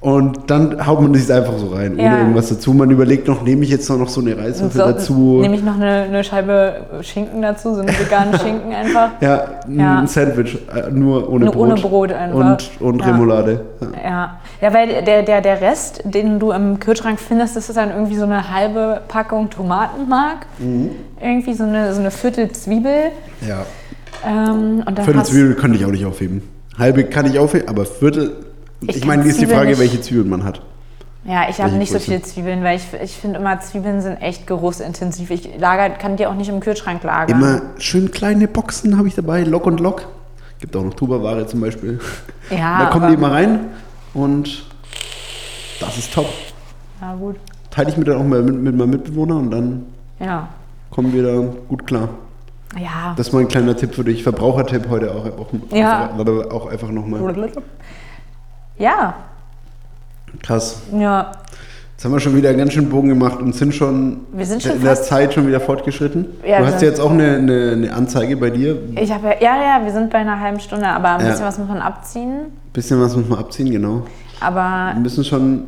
Und dann haut man sich einfach so rein, ohne Ja. irgendwas dazu. Man überlegt noch, nehme ich jetzt noch so eine Reiswürfel So, dazu? Nehme ich noch eine, eine Scheibe Schinken dazu, so einen veganen Schinken einfach. Ja, Ja. ein Sandwich, äh, nur ohne Nur Brot. ohne Brot einfach. Und, und Ja. Remoulade. Ja. Ja, weil der, der, der Rest, den du im Kühlschrank findest, das ist dann irgendwie so eine halbe Packung Tomatenmark. Mhm. Irgendwie so eine, so eine Viertel Zwiebel. ja. Ähm, Viertel Zwiebel kann ich auch nicht aufheben. Halbe kann ich aufheben, aber Viertel. Ich, Ich meine, ist die Frage, nicht- welche Zwiebeln man hat. Ja, ich habe nicht so viele Zwiebeln, weil ich, ich finde immer, Zwiebeln sind echt geruchsintensiv. Ich lager, kann die auch nicht im Kühlschrank lagern. Immer schön kleine Boxen habe ich dabei, Lock und Lock. Gibt auch noch Tupperware zum Beispiel. Ja, da kommen die immer rein und das ist top. Ja, gut. Teile ich mir dann auch mal mit, mit meinem Mitbewohner und dann Ja. kommen wir da gut klar. Ja. Das ist mal ein kleiner Tipp für dich, Verbrauchertipp heute auch, auch, Ja. auch, auch einfach nochmal. Ja. Krass. Ja. Jetzt haben wir schon wieder einen ganz schön Bogen gemacht und sind schon, Wir sind schon in der Zeit schon wieder fortgeschritten. Ja, du hast ja jetzt auch eine, eine, eine Anzeige bei dir. Ich habe ja, ja, ja, wir sind bei einer halben Stunde, aber ein Ja. bisschen was muss man abziehen. Bisschen was muss man abziehen, genau. Aber Wir müssen schon.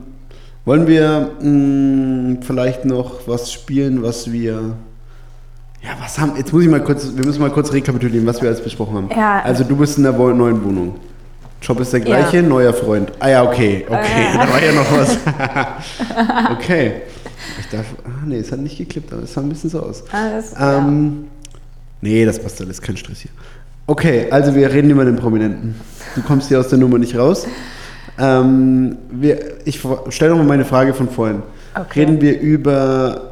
Wollen wir mh, vielleicht noch was spielen, was wir. Ja, was haben. Jetzt muss ich mal kurz. Wir müssen mal kurz rekapitulieren, was wir alles besprochen haben. Ja. Also, du bist in der neuen Wohnung. Job ist der gleiche, Ja. neuer Freund. Ah ja, okay, okay, da war ja noch was. okay. Ich darf. Ah, nee, es hat nicht geklippt, aber es sah ein bisschen so aus. alles, Ähm, Nee, das passt alles, kein Stress hier. Okay, also wir reden über den Prominenten. Du kommst hier aus der Nummer nicht raus. Ähm, wir, ich stelle nochmal meine Frage von vorhin. Okay. Reden wir über.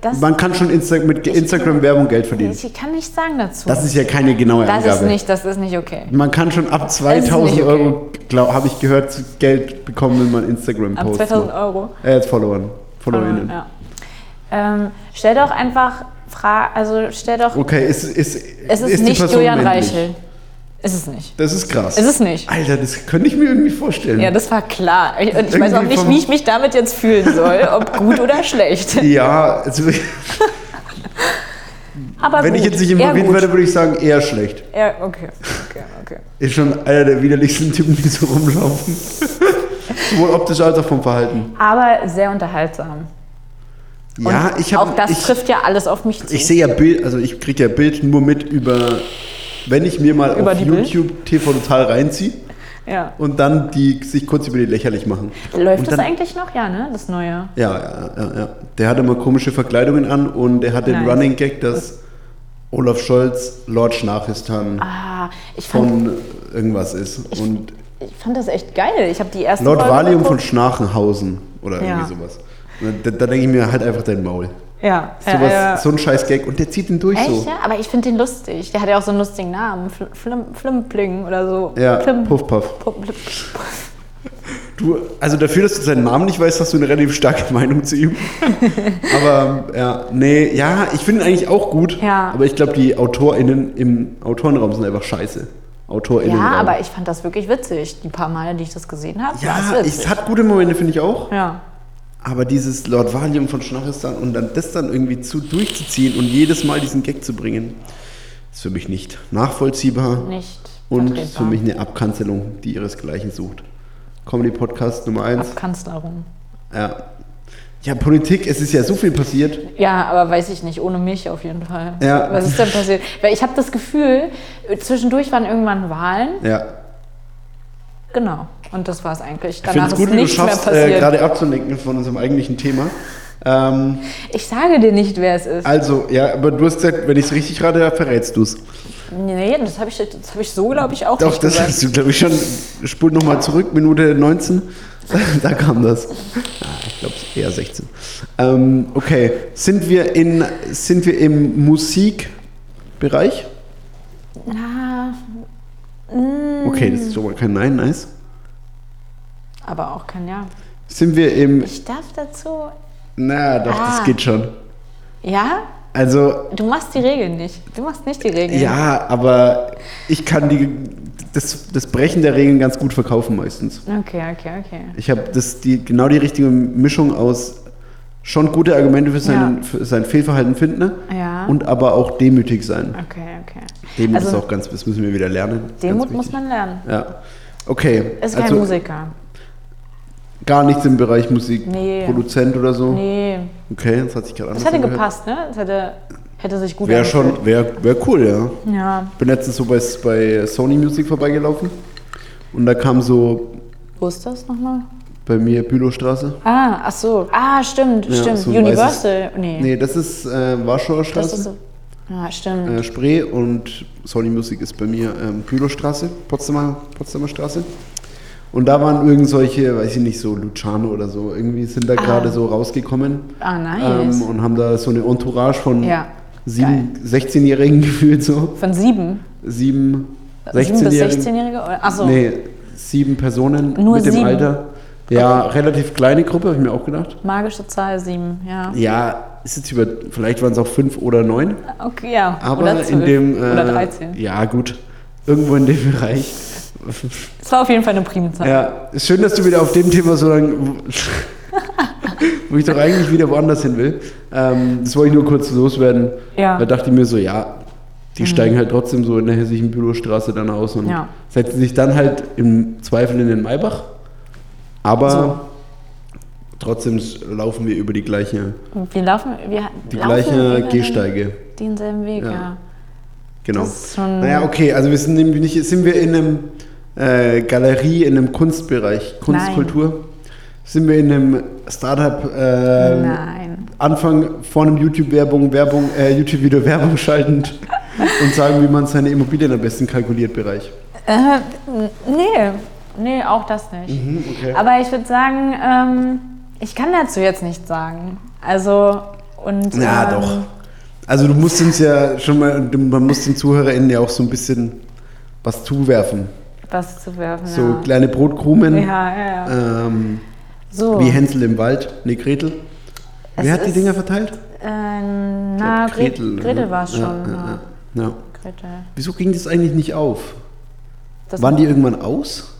Das, Man kann schon Insta mit Instagram-Werbung Geld verdienen. ich kann nicht sagen dazu. Das ist ja keine genaue das Angabe. ist nicht, das ist nicht okay. Man kann schon ab ist 2000 nicht okay. Euro, habe ich gehört, Geld bekommen, wenn man Instagram Ab postet. 2000 Euro. Äh, jetzt Followern. Followerinnen. Ja. Ähm, stell doch einfach Fra also stell doch. Okay, ist, ist, Es ist, die nicht Julian männlich? Reichel. Ist es nicht. Das ist krass. Ist es nicht. Alter, das könnte ich mir irgendwie vorstellen. Ja, das war klar. Ich- Und ich weiß auch nicht, wie ich mich damit jetzt fühlen soll, ob gut oder schlecht. Ja, also, Aber wenn gut. ich jetzt nicht involviert werde, würde ich sagen, eher schlecht. Ja, okay. okay, okay. Ist schon einer der widerlichsten Typen, die so rumlaufen. Sowohl optisch als auch vom Verhalten. Aber sehr unterhaltsam. Ja, Und ich habe. Auch das ich, trifft ja alles auf mich zu. ich sehe ja Bild, also ich kriege ja Bild nur mit über, wenn ich mir mal auf Bild? YouTube TV total reinziehe ja. und dann die sich kurz über die lächerlich machen. Läuft und das dann, eigentlich noch? Ja, ne? Das Neue. Ja, ja, ja, ja. Der hat immer komische Verkleidungen an und der hat den Nice. Running Gag, dass Olaf Scholz Lord Schnarchistan Ah, ich von irgendwas ist. Und ich fand das echt geil. Ich habe die erste Lord Folge Valium von. Schnarchenhausen oder Ja. irgendwie sowas. Da, da denke ich mir halt einfach dein Maul. Ja. Sowas, äh, So ein scheiß Gag und der zieht ihn durch Echt, so. ja? Aber ich finde den lustig. Der hat ja auch so einen lustigen Namen. Fl Flim Flimpling oder so. Ja, Flim Puff Puff. Du, also dafür, dass du seinen Namen nicht weißt, hast du eine relativ starke Meinung zu ihm. aber ja, nee, ja, ich finde ihn eigentlich auch gut. Ja. Aber ich glaube, die AutorInnen im Autorenraum sind einfach scheiße. AutorInnen. Ja, aber ich fand das wirklich witzig. Die paar Male, die ich das gesehen habe, Ja, es hat gute Momente, finde ich auch. ja. Aber dieses Lord Valium von Schnarchistan und dann das dann irgendwie zu durchzuziehen und jedes Mal diesen Gag zu bringen, ist für mich nicht nachvollziehbar Nicht und vertretbar. für mich eine Abkanzelung, die ihresgleichen sucht. Comedy Podcast Nummer eins. Abkanzlerung. Ja. ja, Politik, es ist ja so viel passiert. Ja, aber weiß ich nicht, ohne mich auf jeden Fall. Ja. Was ist denn passiert? Weil ich habe das Gefühl, zwischendurch waren irgendwann Wahlen. Ja. Genau. Und das war es eigentlich. Ich Danach finde es ist gut, du nichts mehr schaffst, äh, gerade abzulenken von unserem eigentlichen Thema. Ähm, ich sage dir nicht, wer es ist. also, ja, aber du hast gesagt, wenn ich es richtig rate, verrätst du es. Nee, das habe ich, das hab ich so, glaube ich, auch Doch, nicht das gesagt. hast du, glaube ich, schon. Spult nochmal zurück, Minute 19. da kam das. Ah, ich glaube, eher 16. Ähm, okay, sind wir, in, sind wir im Musikbereich? Na, mm, Okay, das ist schon mal kein Nein, nice. aber auch kein Ja. Sind wir im. Ich darf dazu. Na, doch, das Ah. geht schon. Ja? Also, Du machst die Regeln nicht. Du machst nicht die Regeln. ja, aber ich kann die, das, das Brechen der Regeln ganz gut verkaufen meistens. Okay, okay, okay. Ich habe das die, genau die richtige Mischung aus schon gute Argumente für, seinen, Ja. für sein Fehlverhalten finden Ja. und aber auch demütig sein. Okay, okay. Demut Also- ist auch ganz, das müssen wir wieder lernen. Demut muss man lernen. Ja. Okay. Ist kein also, Musiker. Gar nichts im Bereich Musik, Nee. Produzent oder so. Nee, Okay, das hat sich gerade das hätte gepasst, ne? Das hätte, hätte sich gut Wäre schon, wäre wär cool, ja. Ja. Bin letztens so bei, bei Sony Music vorbeigelaufen und da kam so Wo ist das nochmal? Bei mir Bülowstraße. Ah, ach so. Ah, stimmt, Ja, stimmt. so Universal. Nee. Nee, das ist äh, Warschauer das Straße. ist so. Ja, stimmt. äh, Spree und Sony Music ist bei mir ähm, Bülowstraße, Potsdamer, Potsdamer Straße. Und da waren irgend solche, weiß ich nicht, so Luciano oder so, irgendwie sind da gerade so rausgekommen ah, nice. ähm, und haben da so eine Entourage von ja. sieben, 16-Jährigen gefühlt so. Von sieben? Sieben, Sieben bis 16-Jährigen. 16-Jährige? oder- Ach so. Nee, sieben Personen Nur mit dem sieben? Alter. Ja, relativ kleine Gruppe, habe ich mir auch gedacht. Magische Zahl sieben, ja. Ja, ist jetzt über, vielleicht waren es auch fünf oder neun. Okay, ja. Aber oder in zwölf. dem. Äh, oder 13. Ja, gut. Irgendwo in dem Bereich. Das war auf jeden Fall eine Primzahl. Ja, ist schön, dass du wieder auf dem Thema so lange. wo ich doch eigentlich wieder woanders hin will. Ähm, das wollte ich nur kurz loswerden. Ja. Da dachte ich mir so, ja, die steigen halt trotzdem so in der hessischen Bülowstraße dann aus und Ja. setzen sich dann halt im Zweifel in den Maybach. Aber So. trotzdem laufen wir über die gleiche, Wir laufen, wir die laufen gleiche über den- Gehsteige. Denselben Weg, Ja. ja. Genau. Das ist schon. Naja, okay, also wir sind nämlich sind wir in einem äh, Galerie, in einem Kunstbereich, Kunstkultur? Sind wir in einem Startup äh, Nein. Anfang vor einem YouTube-Werbung, Werbung, äh, YouTube-Video Werbung schaltend und sagen, wie man seine Immobilien am besten kalkuliert Bereich. Äh, nee, nee, auch das nicht. Mhm, okay. Aber ich würde sagen, ähm, ich kann dazu jetzt nichts sagen. Also, und. Ja, ähm, doch. Also du musst uns ja schon mal, man muss den ZuhörerInnen ja auch so ein bisschen was zuwerfen. Was zu werfen. So ja. kleine Brotkrumen, ja, ja, ja. ähm, So. wie Hänsel im Wald, nee, Gretel. Es Wer hat die Dinger verteilt? Äh, na, glaub, Gretel, Gretel war es schon. Ja, Ja, ja, ja. Ja. Gretel. Wieso ging das eigentlich nicht auf? Das Waren die irgendwann aus?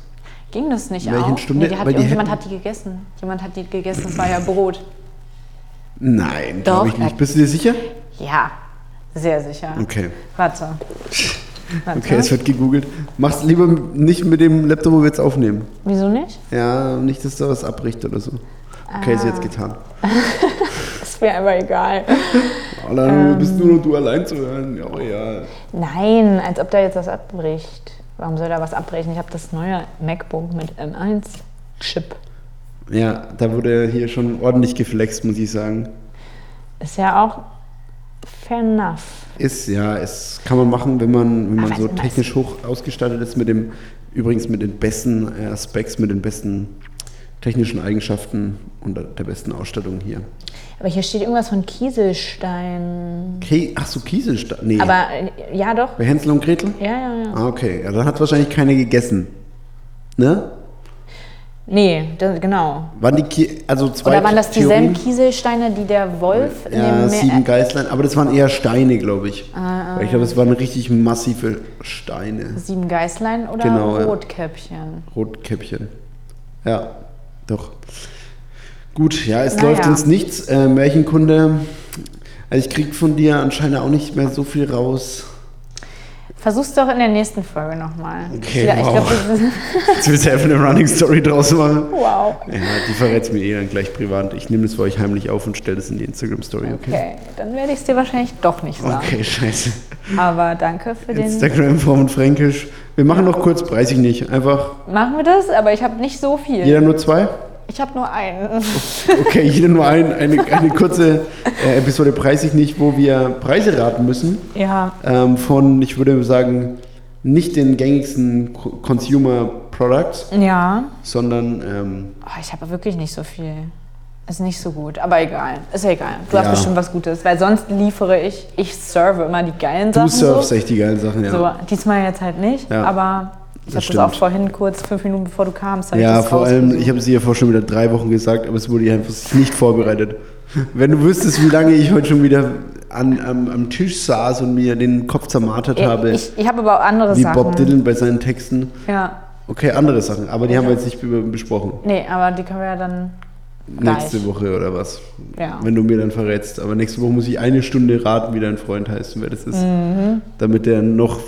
Ging das nicht in welchen auf? Stunde? Nee, die hat, irgendjemand hat die gegessen. Jemand hat die gegessen, es war ja Brot. Nein, Doch, glaube ich nicht. äh, Bist du dir sicher? Ja, sehr sicher. Okay. Warte. Warte. Okay, es wird gegoogelt. Mach's lieber nicht mit dem Laptop, wo wir jetzt aufnehmen. Wieso nicht? Ja, nicht, dass da was abbricht oder so. Okay, ist Ah. jetzt getan. Ist mir aber egal. Allein Ähm. bist nur noch du allein zu hören. Ja, ja. Nein, als ob da jetzt was abbricht. Warum soll da was abbrechen? Ich habe das neue MacBook mit M1-Chip. Ja, da wurde hier schon ordentlich geflext, muss ich sagen. Ist ja auch fair enough. Ist, ja, es kann man machen, wenn man, wenn man so technisch hoch ausgestattet ist, mit dem, übrigens mit den besten äh, Specs, mit den besten technischen Eigenschaften und der besten Ausstattung hier. Aber hier steht irgendwas von Kieselstein. Okay, ach so, Kieselstein. Nee. Aber ja, doch. Bei Hänsel und Gretel? Ja, ja, ja. Ah, okay. Ja, dann hat wahrscheinlich keiner gegessen. Ne? Nee, das, genau. Waren die, Ki also zwei Oder waren das dieselben? Kieselsteine, die der Wolf in Ja, dem sieben Meer. Geißlein, aber das waren eher Steine, glaube ich. Ah, Weil ich glaube, es waren richtig massive Steine. Sieben Geißlein oder Genau, ja. Rotkäppchen? Rotkäppchen. Ja, doch. Gut, ja, es Naja. läuft ins Nichts. Äh, Märchenkunde. Also ich krieg von dir anscheinend auch nicht mehr so viel raus. Versuch's doch in der nächsten Folge nochmal. Okay, ja, ich wow. ist. Jetzt willst du einfach eine Running Story draus machen. Wow. Ja, die verrätst mir eh dann gleich privat. Ich nehme das für euch heimlich auf und stelle das in die Instagram Story, okay? Okay, dann werde ich es dir wahrscheinlich doch nicht sagen. Okay, scheiße. Aber danke für den. Instagram Form Fränkisch. Wir machen noch kurz, preis ich nicht. Einfach Machen wir das, aber ich habe nicht so viel. jeder nur zwei. Ich habe nur einen. Okay, jeder nur ein, eine, eine kurze äh, Episode preis ich nicht, wo wir Preise raten müssen. Ja, ähm, von, ich würde sagen, nicht den gängigsten Co- Consumer Products, ja. sondern ähm, Oh, ich habe wirklich nicht so viel. Ist nicht so gut, aber egal. Ist ja egal. Du Ja. hast bestimmt was Gutes, weil sonst liefere ich, ich serve immer die geilen du Sachen. surfst so. echt die geilen Sachen, ja. So, diesmal jetzt halt nicht, Ja, aber ich habe das auch vorhin kurz, fünf Minuten bevor du kamst, Ja, vor allem, ich habe sie ja vor schon wieder drei Wochen gesagt, aber es wurde ja einfach nicht vorbereitet. Wenn du wüsstest, wie lange ich heute schon wieder an, am, am Tisch saß und mir den Kopf zermartert Ja, habe, Ich, ich habe aber auch andere wie Sachen. Bob Dylan bei seinen Texten. Ja, Okay, andere Sachen, aber die haben wir jetzt nicht be- besprochen. nee, aber die können wir ja dann Nächste Gleich. Woche oder was? Ja. Wenn du mir dann verrätst. Aber nächste Woche muss ich eine Stunde raten, wie dein Freund heißt und wer das ist. Mhm. Damit der noch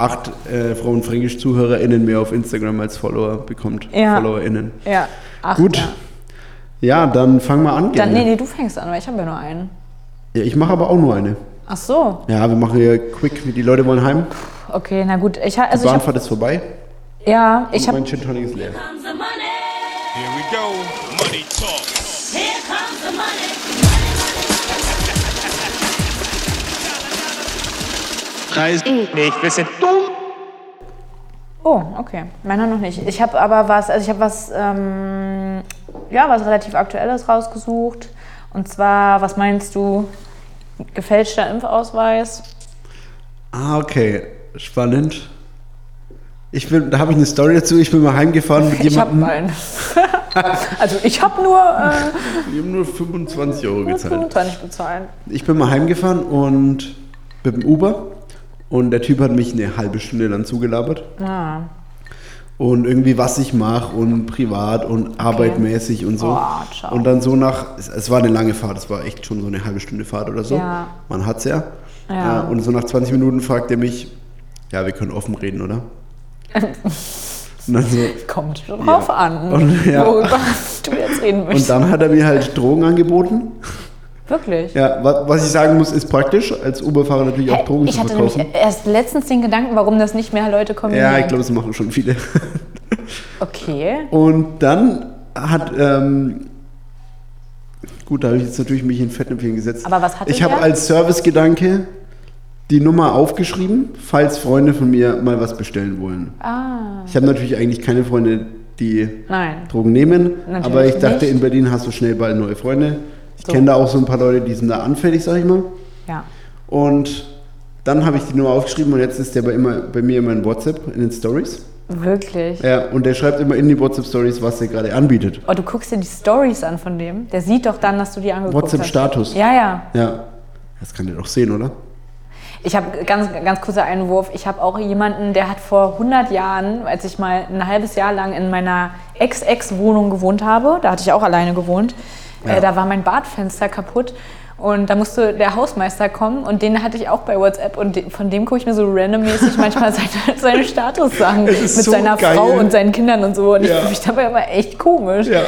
acht äh, Frauen Fränkisch ZuhörerInnen mehr auf Instagram als Follower bekommt. Ja. FollowerInnen. Ja, Acht, Gut. Ja. Ja, dann fang mal an. Dann, nee, nee, du fängst an, weil ich habe ja nur einen. Ja, ich mache aber auch nur eine. Ach so, Ja, wir machen hier quick, die Leute wollen heim. okay, na gut. Ich, ha- Die also ich hab, Bahnfahrt ist vorbei. ja, ich habe mein Gin Tonic ist leer. Here we go. Money Preis nicht. Wir sind dumm. Oh, okay. Meiner noch nicht. Ich habe aber was, also ich habe was, ähm, ja, was relativ Aktuelles rausgesucht. Und zwar, was meinst du? Gefälschter Impfausweis? Ah, okay. Spannend. Ich bin, da habe ich eine Story dazu. Ich bin mal heimgefahren mit Ich habe jemandem. einen. also ich habe nur äh, Wir haben nur 25 Euro gezahlt. 25 bezahlt. Ich bin mal heimgefahren und mit dem Uber. Und der Typ hat mich eine halbe Stunde lang zugelabert. Ah, Und irgendwie, was ich mache und privat und arbeitmäßig und so. Oh, und dann so nach, es, es war eine lange Fahrt, es war echt schon so eine halbe Stunde Fahrt oder so. Ja. Man hat's ja. Ja. Und so nach 20 Minuten fragt er mich, ja, wir können offen reden, oder? und so, kommt drauf Ja. an, Und- ja. worüber du jetzt reden und möchtest. dann hat er mir halt Drogen angeboten. Wirklich? Ja, wa- was ich sagen muss, ist praktisch, als Uberfahrer natürlich auch Drogen ich zu hatte nämlich verkaufen. erst letztens den Gedanken, warum das nicht mehr Leute kombinieren. Ja, ich glaube, das machen schon viele. Okay. Und dann hat, ähm, gut, da habe ich jetzt natürlich mich in Fettnäpfchen gesetzt. Aber was hatte Ich habe als Servicegedanke die Nummer aufgeschrieben, falls Freunde von mir mal was bestellen wollen. Ah, Ich habe natürlich eigentlich keine Freunde, die nein. Drogen nehmen, Natürlich aber ich dachte, nicht. in Berlin hast du schnell bald neue Freunde. Ich So. kenne da auch so ein paar Leute, die sind da anfällig, sag ich mal. Ja. Und dann habe ich die Nummer aufgeschrieben und jetzt ist der bei, immer, bei mir immer in WhatsApp, in den Stories. Wirklich. Ja, und der schreibt immer in die WhatsApp-Stories, was er gerade anbietet. Oh, du guckst dir die Stories an von dem. Der sieht doch dann, dass du die angeguckt hast. WhatsApp-Status. Ja, ja. Ja. Das kann der doch sehen, oder? Ich habe ganz, ganz kurzer Einwurf. Ich habe auch jemanden, der hat vor 100 Jahren, als ich mal ein halbes Jahr lang in meiner Ex-Ex-Wohnung gewohnt habe, da hatte ich auch alleine gewohnt, Ja. äh, da war mein Badfenster kaputt. Und da musste der Hausmeister kommen und den hatte ich auch bei WhatsApp und de- von dem gucke ich mir so randommäßig manchmal seine, seine Status-Sachen mit Es ist so seiner geil. Frau und seinen Kindern und so. Und ich Ja. fühle mich dabei immer echt komisch. Ja.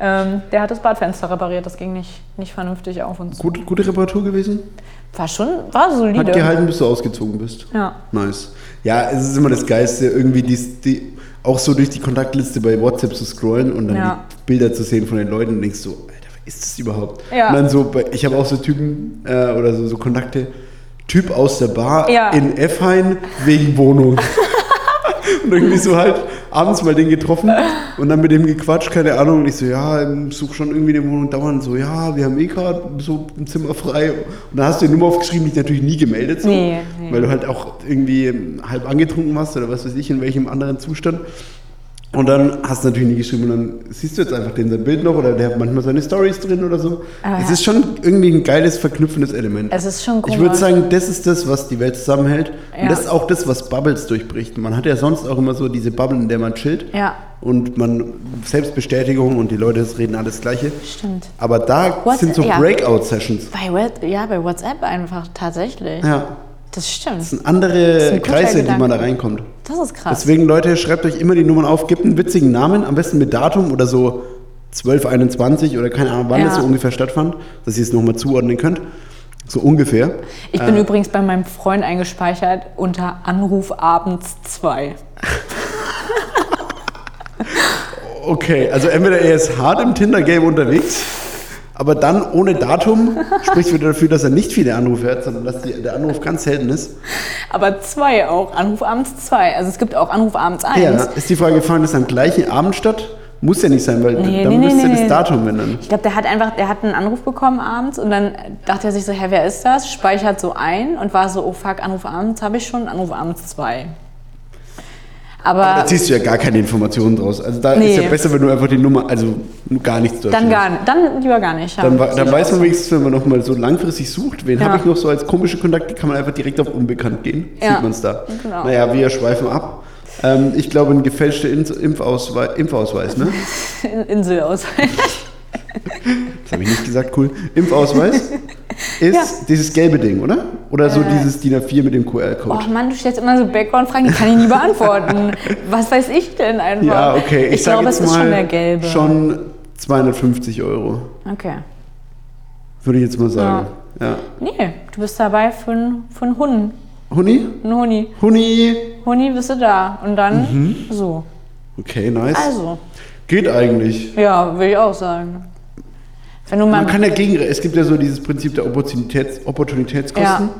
Ähm, der hat das Badfenster repariert, das ging nicht, nicht vernünftig auf zu. Gut, gute Reparatur gewesen? War schon, war solide. Hat gehalten, bis du ausgezogen bist. Ja. Nice. Ja, es ist immer das Geiste, irgendwie die, die, auch so durch die Kontaktliste bei WhatsApp zu scrollen und dann Ja. die Bilder zu sehen von den Leuten und denkst so, ist das überhaupt? Ja. Und dann so, ich habe auch so Typen äh, oder so, so Kontakte, Typ aus der Bar Ja. in Effhain wegen Wohnung. und irgendwie so halt abends mal den getroffen und dann mit dem gequatscht, keine Ahnung. Und ich so, ja, ich suche schon irgendwie eine Wohnung dauernd. So, ja, wir haben eh gerade so ein Zimmer frei. Und dann hast du die Nummer aufgeschrieben, dich natürlich nie gemeldet. So, Nee, nee. Weil du halt auch irgendwie halb angetrunken warst oder was weiß ich, in welchem anderen Zustand. Und dann hast du natürlich nie geschrieben und dann siehst du jetzt einfach den sein Bild noch oder der hat manchmal seine Stories drin oder so. Aber es ja. ist schon irgendwie ein geiles, verknüpfendes Element. Es ist schon Ich würde sagen, das ist das, was die Welt zusammenhält. Ja. Und das ist auch das, was Bubbles durchbricht. Man hat ja sonst auch immer so diese Bubble, in der man chillt. Ja. Und man Selbstbestätigung und die Leute reden alles Gleiche. Stimmt. Aber da What- sind so. Breakout-Sessions. Bei, ja, bei WhatsApp einfach tatsächlich. Ja. Das stimmt. Das sind andere guter Kreise, in die man da reinkommt. Das ist krass. Deswegen, Leute, schreibt euch immer die Nummern auf, gebt einen witzigen Namen, am besten mit Datum oder so 1221 oder keine Ahnung, wann Ja. das so ungefähr stattfand, dass ihr es nochmal zuordnen könnt. So ungefähr. ich bin übrigens bei meinem Freund eingespeichert unter Anruf abends 2. Okay, also entweder er ist hart im Tinder-Game unterwegs, aber dann ohne Datum spricht wieder dafür, dass er nicht viele Anrufe hat, sondern dass die, der Anruf ganz selten ist. Aber 2 auch. Anruf abends 2. Also es gibt auch Anruf abends 1. Ja, ist die Frage, fand das am gleichen Abend statt? Muss ja nicht sein, weil Nee, dann nee, müsste nee, das. Datum ändern. Ich glaube, der hat einfach, der hat einen Anruf bekommen abends und dann dachte er sich so, hä, wer ist das? Speichert so ein und war so, oh fuck, Anruf abends habe ich schon, Anruf abends 2. Aber, Da ziehst du ja gar keine Informationen draus. Also da Nee. ist ja besser, wenn du einfach die Nummer, also gar nichts dann durchschlägst. gar dann lieber gar nicht. Ja. Dann, dann weiß man wenigstens, wenn man noch mal so langfristig sucht, wen Ja. habe ich noch so als komische Kontakte, kann man einfach direkt auf Unbekannt gehen. Ja. Sieht man es da. Genau. Naja, wir schweifen ab. Ähm, ich glaube, ein gefälschter In- Impfausweis, Impfausweis, ne? In- Inselausweis. Das habe ich nicht gesagt, cool. Impfausweis ist Ja. dieses gelbe Ding, oder? Oder so Äh. dieses DIN A4 mit dem Oh QR-Code? Mann, du stellst immer so Background-Fragen, die kann ich nie beantworten. Was weiß ich denn einfach? ja, okay. Ich, Ich, glaube, es ist schon der gelbe. Schon 250 Euro, Okay. würde ich jetzt mal sagen. Ja. Nee, du bist dabei für einen Hund. Huni? Ein Huni. Huni? Huni bist du da. Und dann Mhm. so. Okay, nice. Also, Geht eigentlich. ja, will ich auch sagen. Man kann ja gegen, es gibt ja so dieses Prinzip der Opportunitäts, Opportunitätskosten. Ja.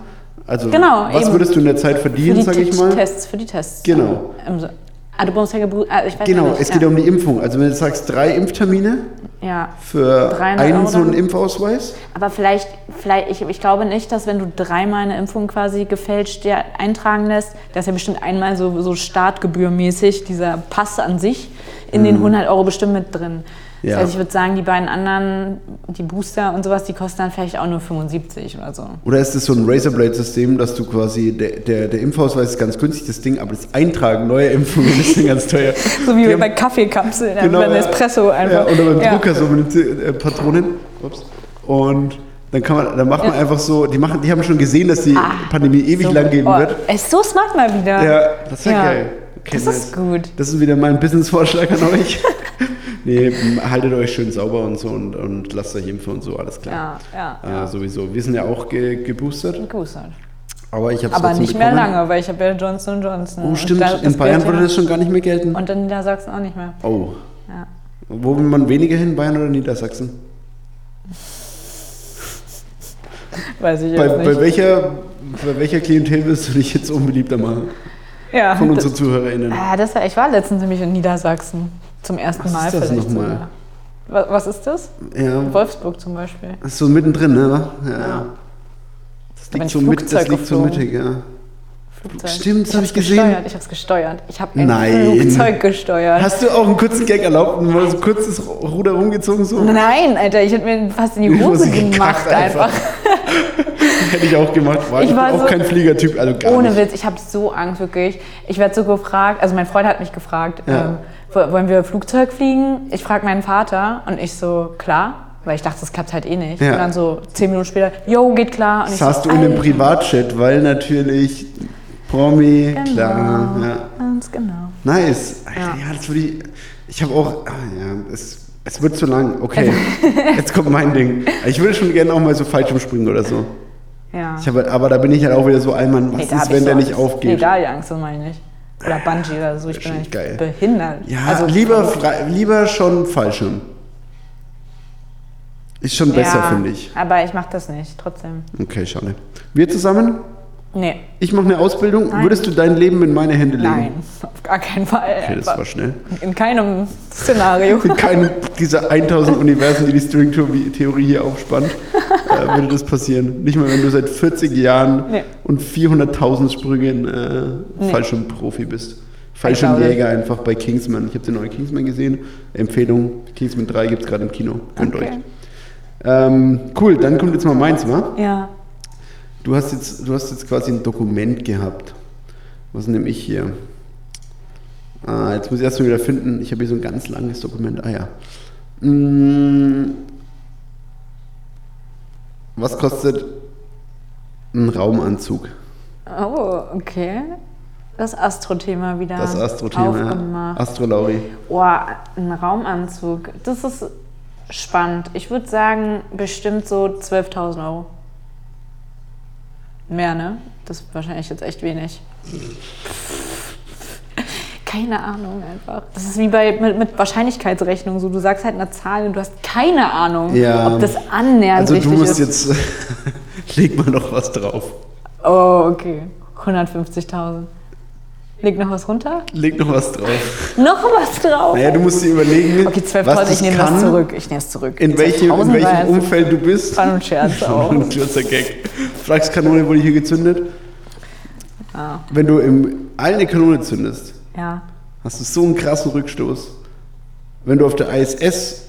Also, Genau, was eben. würdest du in der Zeit für verdienen, die sag ich mal? Tests, für die Tests. Genau. Im So- Ah, du brauchst ja Gebru ah, ich weiß Genau, nicht. es geht ja um die Impfung. Also, wenn du sagst, drei Impftermine Ja, für 300 einen Euro so einen? Impfausweis. aber vielleicht, vielleicht ich, ich glaube nicht, dass wenn du dreimal eine Impfung quasi gefälscht dir eintragen lässt, da ist ja bestimmt einmal so, so startgebührmäßig dieser Pass an sich in den 100 Euro bestimmt mit drin. Das Mhm. Ja. heißt, ich würde sagen, die beiden anderen, die Booster und sowas, die kosten dann vielleicht auch nur 75 oder so. Oder ist es so ein Razorblade-System, dass du quasi, der, der, der Impfausweis ist ganz günstig, das Ding, aber das Eintragen neuer Impfungen ist dann ganz teuer. So wie Die bei Kaffeekapseln, Genau, beim ja. Espresso einfach. Ja, oder beim Ja. Drucker so mit den äh, Patronen. Ups. Und dann kann man, dann macht man einfach so, die machen, die haben schon gesehen, dass die Pandemie ewig Ah, So, lang gehen oh, wird. Ey, so smart mal wieder. Ja, das ist ja, Ja. geil. Okay, Das ist gut. Das ist wieder mein Business-Vorschlag an euch. nee, haltet euch schön sauber und so und, und lasst euch impfen und so, alles klar. Ja, ja, Äh, ja. Sowieso. Wir sind ja auch ge geboostert, Geboostert. aber ich habe Aber nicht mehr lange, weil ich habe ja Johnson Johnson. Oh, Und stimmt. da- In Bayern würde das schon gar nicht mehr gelten. Und in Niedersachsen auch nicht mehr. Oh. Ja. Wo will man weniger hin, Bayern oder Niedersachsen? Weiß ich jetzt Bei, nicht. bei, welcher, bei welcher Klientel wirst du dich jetzt unbeliebter machen? Ja, Von das, unseren ZuhörerInnen. ah, das war, ich war letztens nämlich in Niedersachsen. Zum ersten Was Mal ist das vielleicht nochmal? sogar. Wa- Was ist das? Ja, Wolfsburg zum Beispiel. das ist so mittendrin, ne? Ja. Ja. Das liegt, so, mit, das liegt so mittig, ja. Flugzeug. Stimmt, das hab hab's ich gesehen. Gesteuert. Ich habe es gesteuert. Ich habe ein Nein. Flugzeug gesteuert. Hast du auch einen kurzen Gag erlaubt und mal so kurz das Ruder rumgezogen? So? Nein, Alter, ich hätte mir fast in die Hose gemacht einfach. Hätte ich auch gemacht. War ich Ich war bin auch so- kein Fliegertyp, also gar Ohne nicht. Witz, ich habe so Angst, wirklich. Ich werde so gefragt, also mein Freund hat mich gefragt, Ja. ähm, wo- wollen wir Flugzeug fliegen? Ich frage meinen Vater und ich so, klar, weil ich dachte, das klappt halt eh nicht. Ja. Und dann so zehn Minuten später, yo, geht klar. Und ich Saß so, du in einem. Privatchat, weil natürlich Promi, Genau. klar. Ja. Ganz genau. Nice. Alter, Ja. ja. das würde ich. Ich habe auch. Ah, ja, es, es wird zu lang. Okay. Jetzt kommt mein Ding. Ich würde schon gerne auch mal so Fallschirmspringen oder so. Ja. Ich habe, aber da bin ich halt auch wieder so Allmann. Was Nee, ist, hab wenn ich der so nicht Angst. Nee, aufgeht? da die Angst, das meine ich nicht. Oder Bungee oder so, ich bin nicht geil. behindert. ja, also, lieber, frei, lieber schon Fallschirm. Ist schon besser, ja, finde ich. Aber ich mache das nicht, trotzdem. Okay, schade. Wir zusammen? Nee, Ich mache eine Ausbildung. Nein. Würdest du dein Leben in meine Hände legen? nein, auf gar keinen Fall. Okay, das war schnell. In keinem Szenario. In keinem dieser 1000 Universen, die die String-Theorie hier aufspannt, äh, würde das passieren. Nicht mal, wenn du seit 40 Jahren Nee. und 400.000 Sprüngen äh, Nee. Fallschirmprofi bist. Fallschirmjäger einfach bei Kingsman. Ich habe den neuen Kingsman gesehen. Empfehlung, Kingsman 3 gibt es gerade im Kino. Gönnt Okay. euch. Ähm, cool, dann kommt jetzt mal meins, wa? Ja. Du hast jetzt, du hast jetzt quasi ein Dokument gehabt. Was nehme ich hier? Ah, jetzt muss ich erst mal wieder finden. Ich habe hier so ein ganz langes Dokument. Ah ja. Mm. Was kostet ein Raumanzug? Oh, okay. Das Astro-Thema wieder Das Astro-Thema. Ja. Astro-Lauri. Boah, ein Raumanzug. Das ist spannend. Ich würde sagen, bestimmt so 12.000 Euro. Mehr, ne? Das ist wahrscheinlich jetzt echt wenig. Keine Ahnung einfach. Das ist wie bei mit, mit Wahrscheinlichkeitsrechnung. So, du sagst halt eine Zahl und du hast keine Ahnung, Ja. ob das annähernd Also du richtig musst ist. jetzt. leg mal noch was drauf. Oh, okay. 150.000. Leg noch was runter? Leg noch was drauf. Noch was drauf? Naja, du musst dir überlegen, Okay, was 12.000, das ich nehme das zurück. Ich nehme es zurück. In welchem, 12.000 in welchem Umfeld du bist. Fun und Scherz auch. Ein kurzer Gag. Flachskanone wurde hier gezündet. Ah, Wenn du im eine Kanone zündest, ja. hast du so einen krassen Rückstoß. Wenn du auf der ISS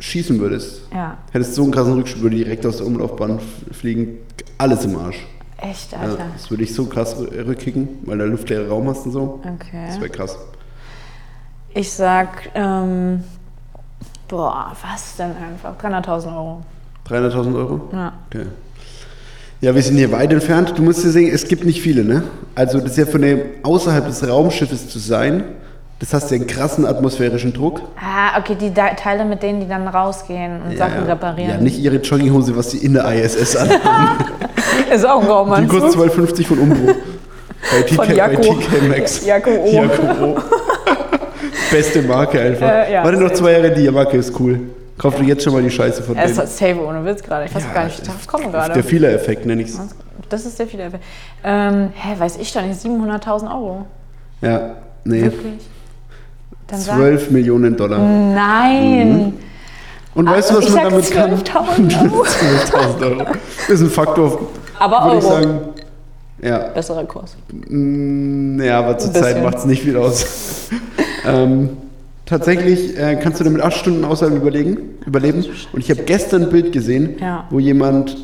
schießen würdest, Ja. hättest du so einen krassen Rückstoß, würde direkt aus der Umlaufbahn fliegen, alles im Arsch. Echt, Ja, Alter. das würde ich so krass rü- rückkicken, weil du luftleeren Raum hast und so. Okay. Das wäre krass. Ich sag, ähm, boah, was denn einfach? 300.000 Euro. 300.000 Euro? Ja. Okay. Ja, wir sind hier weit entfernt. Du musst dir sehen, es gibt nicht viele, ne? Also das ist ja von dem außerhalb des Raumschiffes zu sein, das hast ja einen krassen atmosphärischen Druck. Ah, okay, die Teile, mit denen die dann rausgehen und Sachen ja. reparieren. Ja, nicht ihre Jogginghose, was sie in der ISS anhaben. Ist auch ein Die Raumanzug. kostet 12,50 von Umbro. Bei TK, Von bei Jakko. TK Maxx. Jakko O. Jakko O. Beste Marke einfach. Äh, ja, Warte noch zwei Jahre, die Marke ist cool. Kauf dir jetzt schon mal die Scheiße von ist denen. halt safe ohne Witz gerade. Ich weiß Ja, gar nicht, kommt Der gerade. Fehler-Effekt nenne ich es. Das ist der viele. Ähm, hä, weiß ich doch nicht. 700.000 Euro. Ja, nee. Wirklich? Dann sag- 12 Millionen Dollar. Nein. Und weißt du, was ich man sag damit kann? 12.000 Euro. 12.000 Euro. Das ist ein Faktor, Aber würde ich Euro. sagen. Ja, Besserer Kurs. Mm, ja, aber zur Ein Zeit bisschen. macht es nicht viel aus. ähm, tatsächlich äh, kannst du damit acht Stunden außerhalb überlegen, überleben. Und ich habe gestern ein Bild gesehen, Ja. wo jemand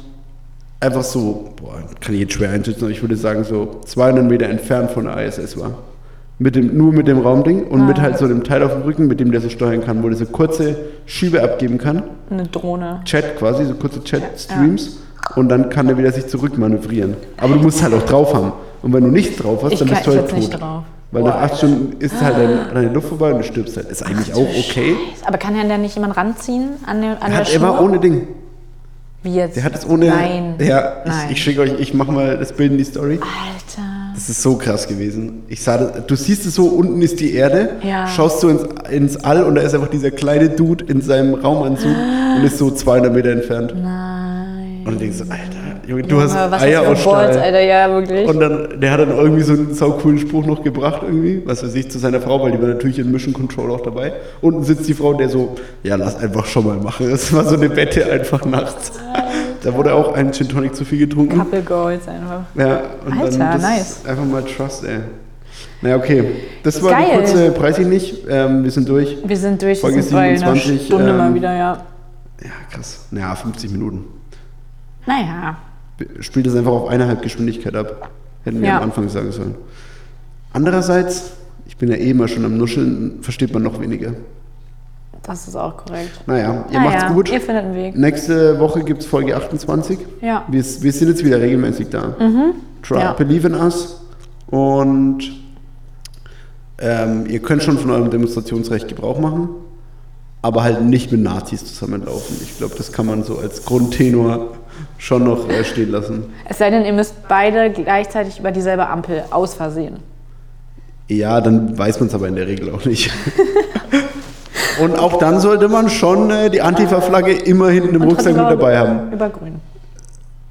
einfach so, boah, kann ich jetzt schwer einschätzen, aber ich würde sagen so 200 Meter entfernt von der ISS war. Mit dem, nur mit dem Raumding und mit Ah. halt so einem Teil auf dem Rücken, mit dem der so steuern kann, wo der so kurze Schübe abgeben kann. Eine Drohne. Chat quasi, so kurze Chat-Streams. Und dann kann er wieder sich zurückmanövrieren. Aber du musst halt auch drauf haben. Und wenn du nichts drauf hast, Ich dann bist du halt setz nicht tot. drauf. Weil nach acht Stunden ist halt deine, deine Luft vorbei und du stirbst halt. Ist eigentlich auch okay. Aber kann ja da nicht jemand ranziehen an, der, an Er, der hat, er Schnur? war ohne Ding. Wie jetzt? Der hat es ohne. Nein. Ja, Nein. ich, ich schicke euch, ich mache mal das Bild in die Story. Alter. Das ist so krass gewesen. Ich sah das, du siehst es so, unten ist die Erde, Ja. schaust so ins, ins All und da ist einfach dieser kleine Dude in seinem Raumanzug und ist so 200 Meter entfernt. Nein. Und du denkst so, Alter, Junge, du hast Junge, was Eier hast aus Stahl. Alter, ja, wirklich. Und dann, der hat dann irgendwie so einen saucoolen Spruch noch gebracht irgendwie, was weiß ich, zu seiner Frau, weil die war natürlich in Mission Control auch dabei. Unten sitzt die Frau, der so, ja, lass einfach schon mal machen. Das war so eine Wette einfach nachts. Da wurde auch ein Gin Tonic zu viel getrunken. Couple Goals einfach. Ja, und Alter, dann das nice. einfach mal Trust, ey. Na okay, das war Geil. die kurze, preis ich nicht, ähm, wir sind durch. Wir sind durch, wir Folge sind bei einer 27, Stunde ähm, mal wieder, ja. Ja, krass. Naja, 50 Minuten. Naja. Spielt das einfach auf eineinhalb Geschwindigkeit ab. Hätten wir Ja. am Anfang sagen sollen. Andererseits, ich bin ja eh immer schon am Nuscheln, versteht man noch weniger. Das ist auch korrekt. Naja, ihr Naja, macht's gut. Ihr findet einen Weg. Nächste Woche gibt es Folge 28. Ja. Wir, wir sind jetzt wieder regelmäßig da. Try, Ja. Believe in us. Und ähm, ihr könnt schon von eurem Demonstrationsrecht Gebrauch machen, aber halt nicht mit Nazis zusammenlaufen. Ich glaube, das kann man so als Grundtenor schon noch äh, stehen lassen. Es sei denn, ihr müsst beide gleichzeitig über dieselbe Ampel aus Versehen. Ja, dann weiß man es aber in der Regel auch nicht. Und auch dann sollte man schon äh, die Antifa-Flagge immer hinten im Rucksack mit dabei haben. Über grün.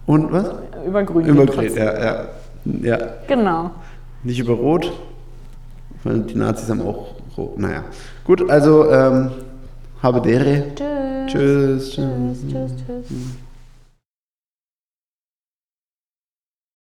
Und was? Über grün. Über Grün, ja, ja. ja. Genau. Nicht über Rot, weil die Nazis haben auch Rot. Naja, gut, also ähm, habe dere. Tschüss. Tschüss. tschüss. Tschüss, tschüss, tschüss.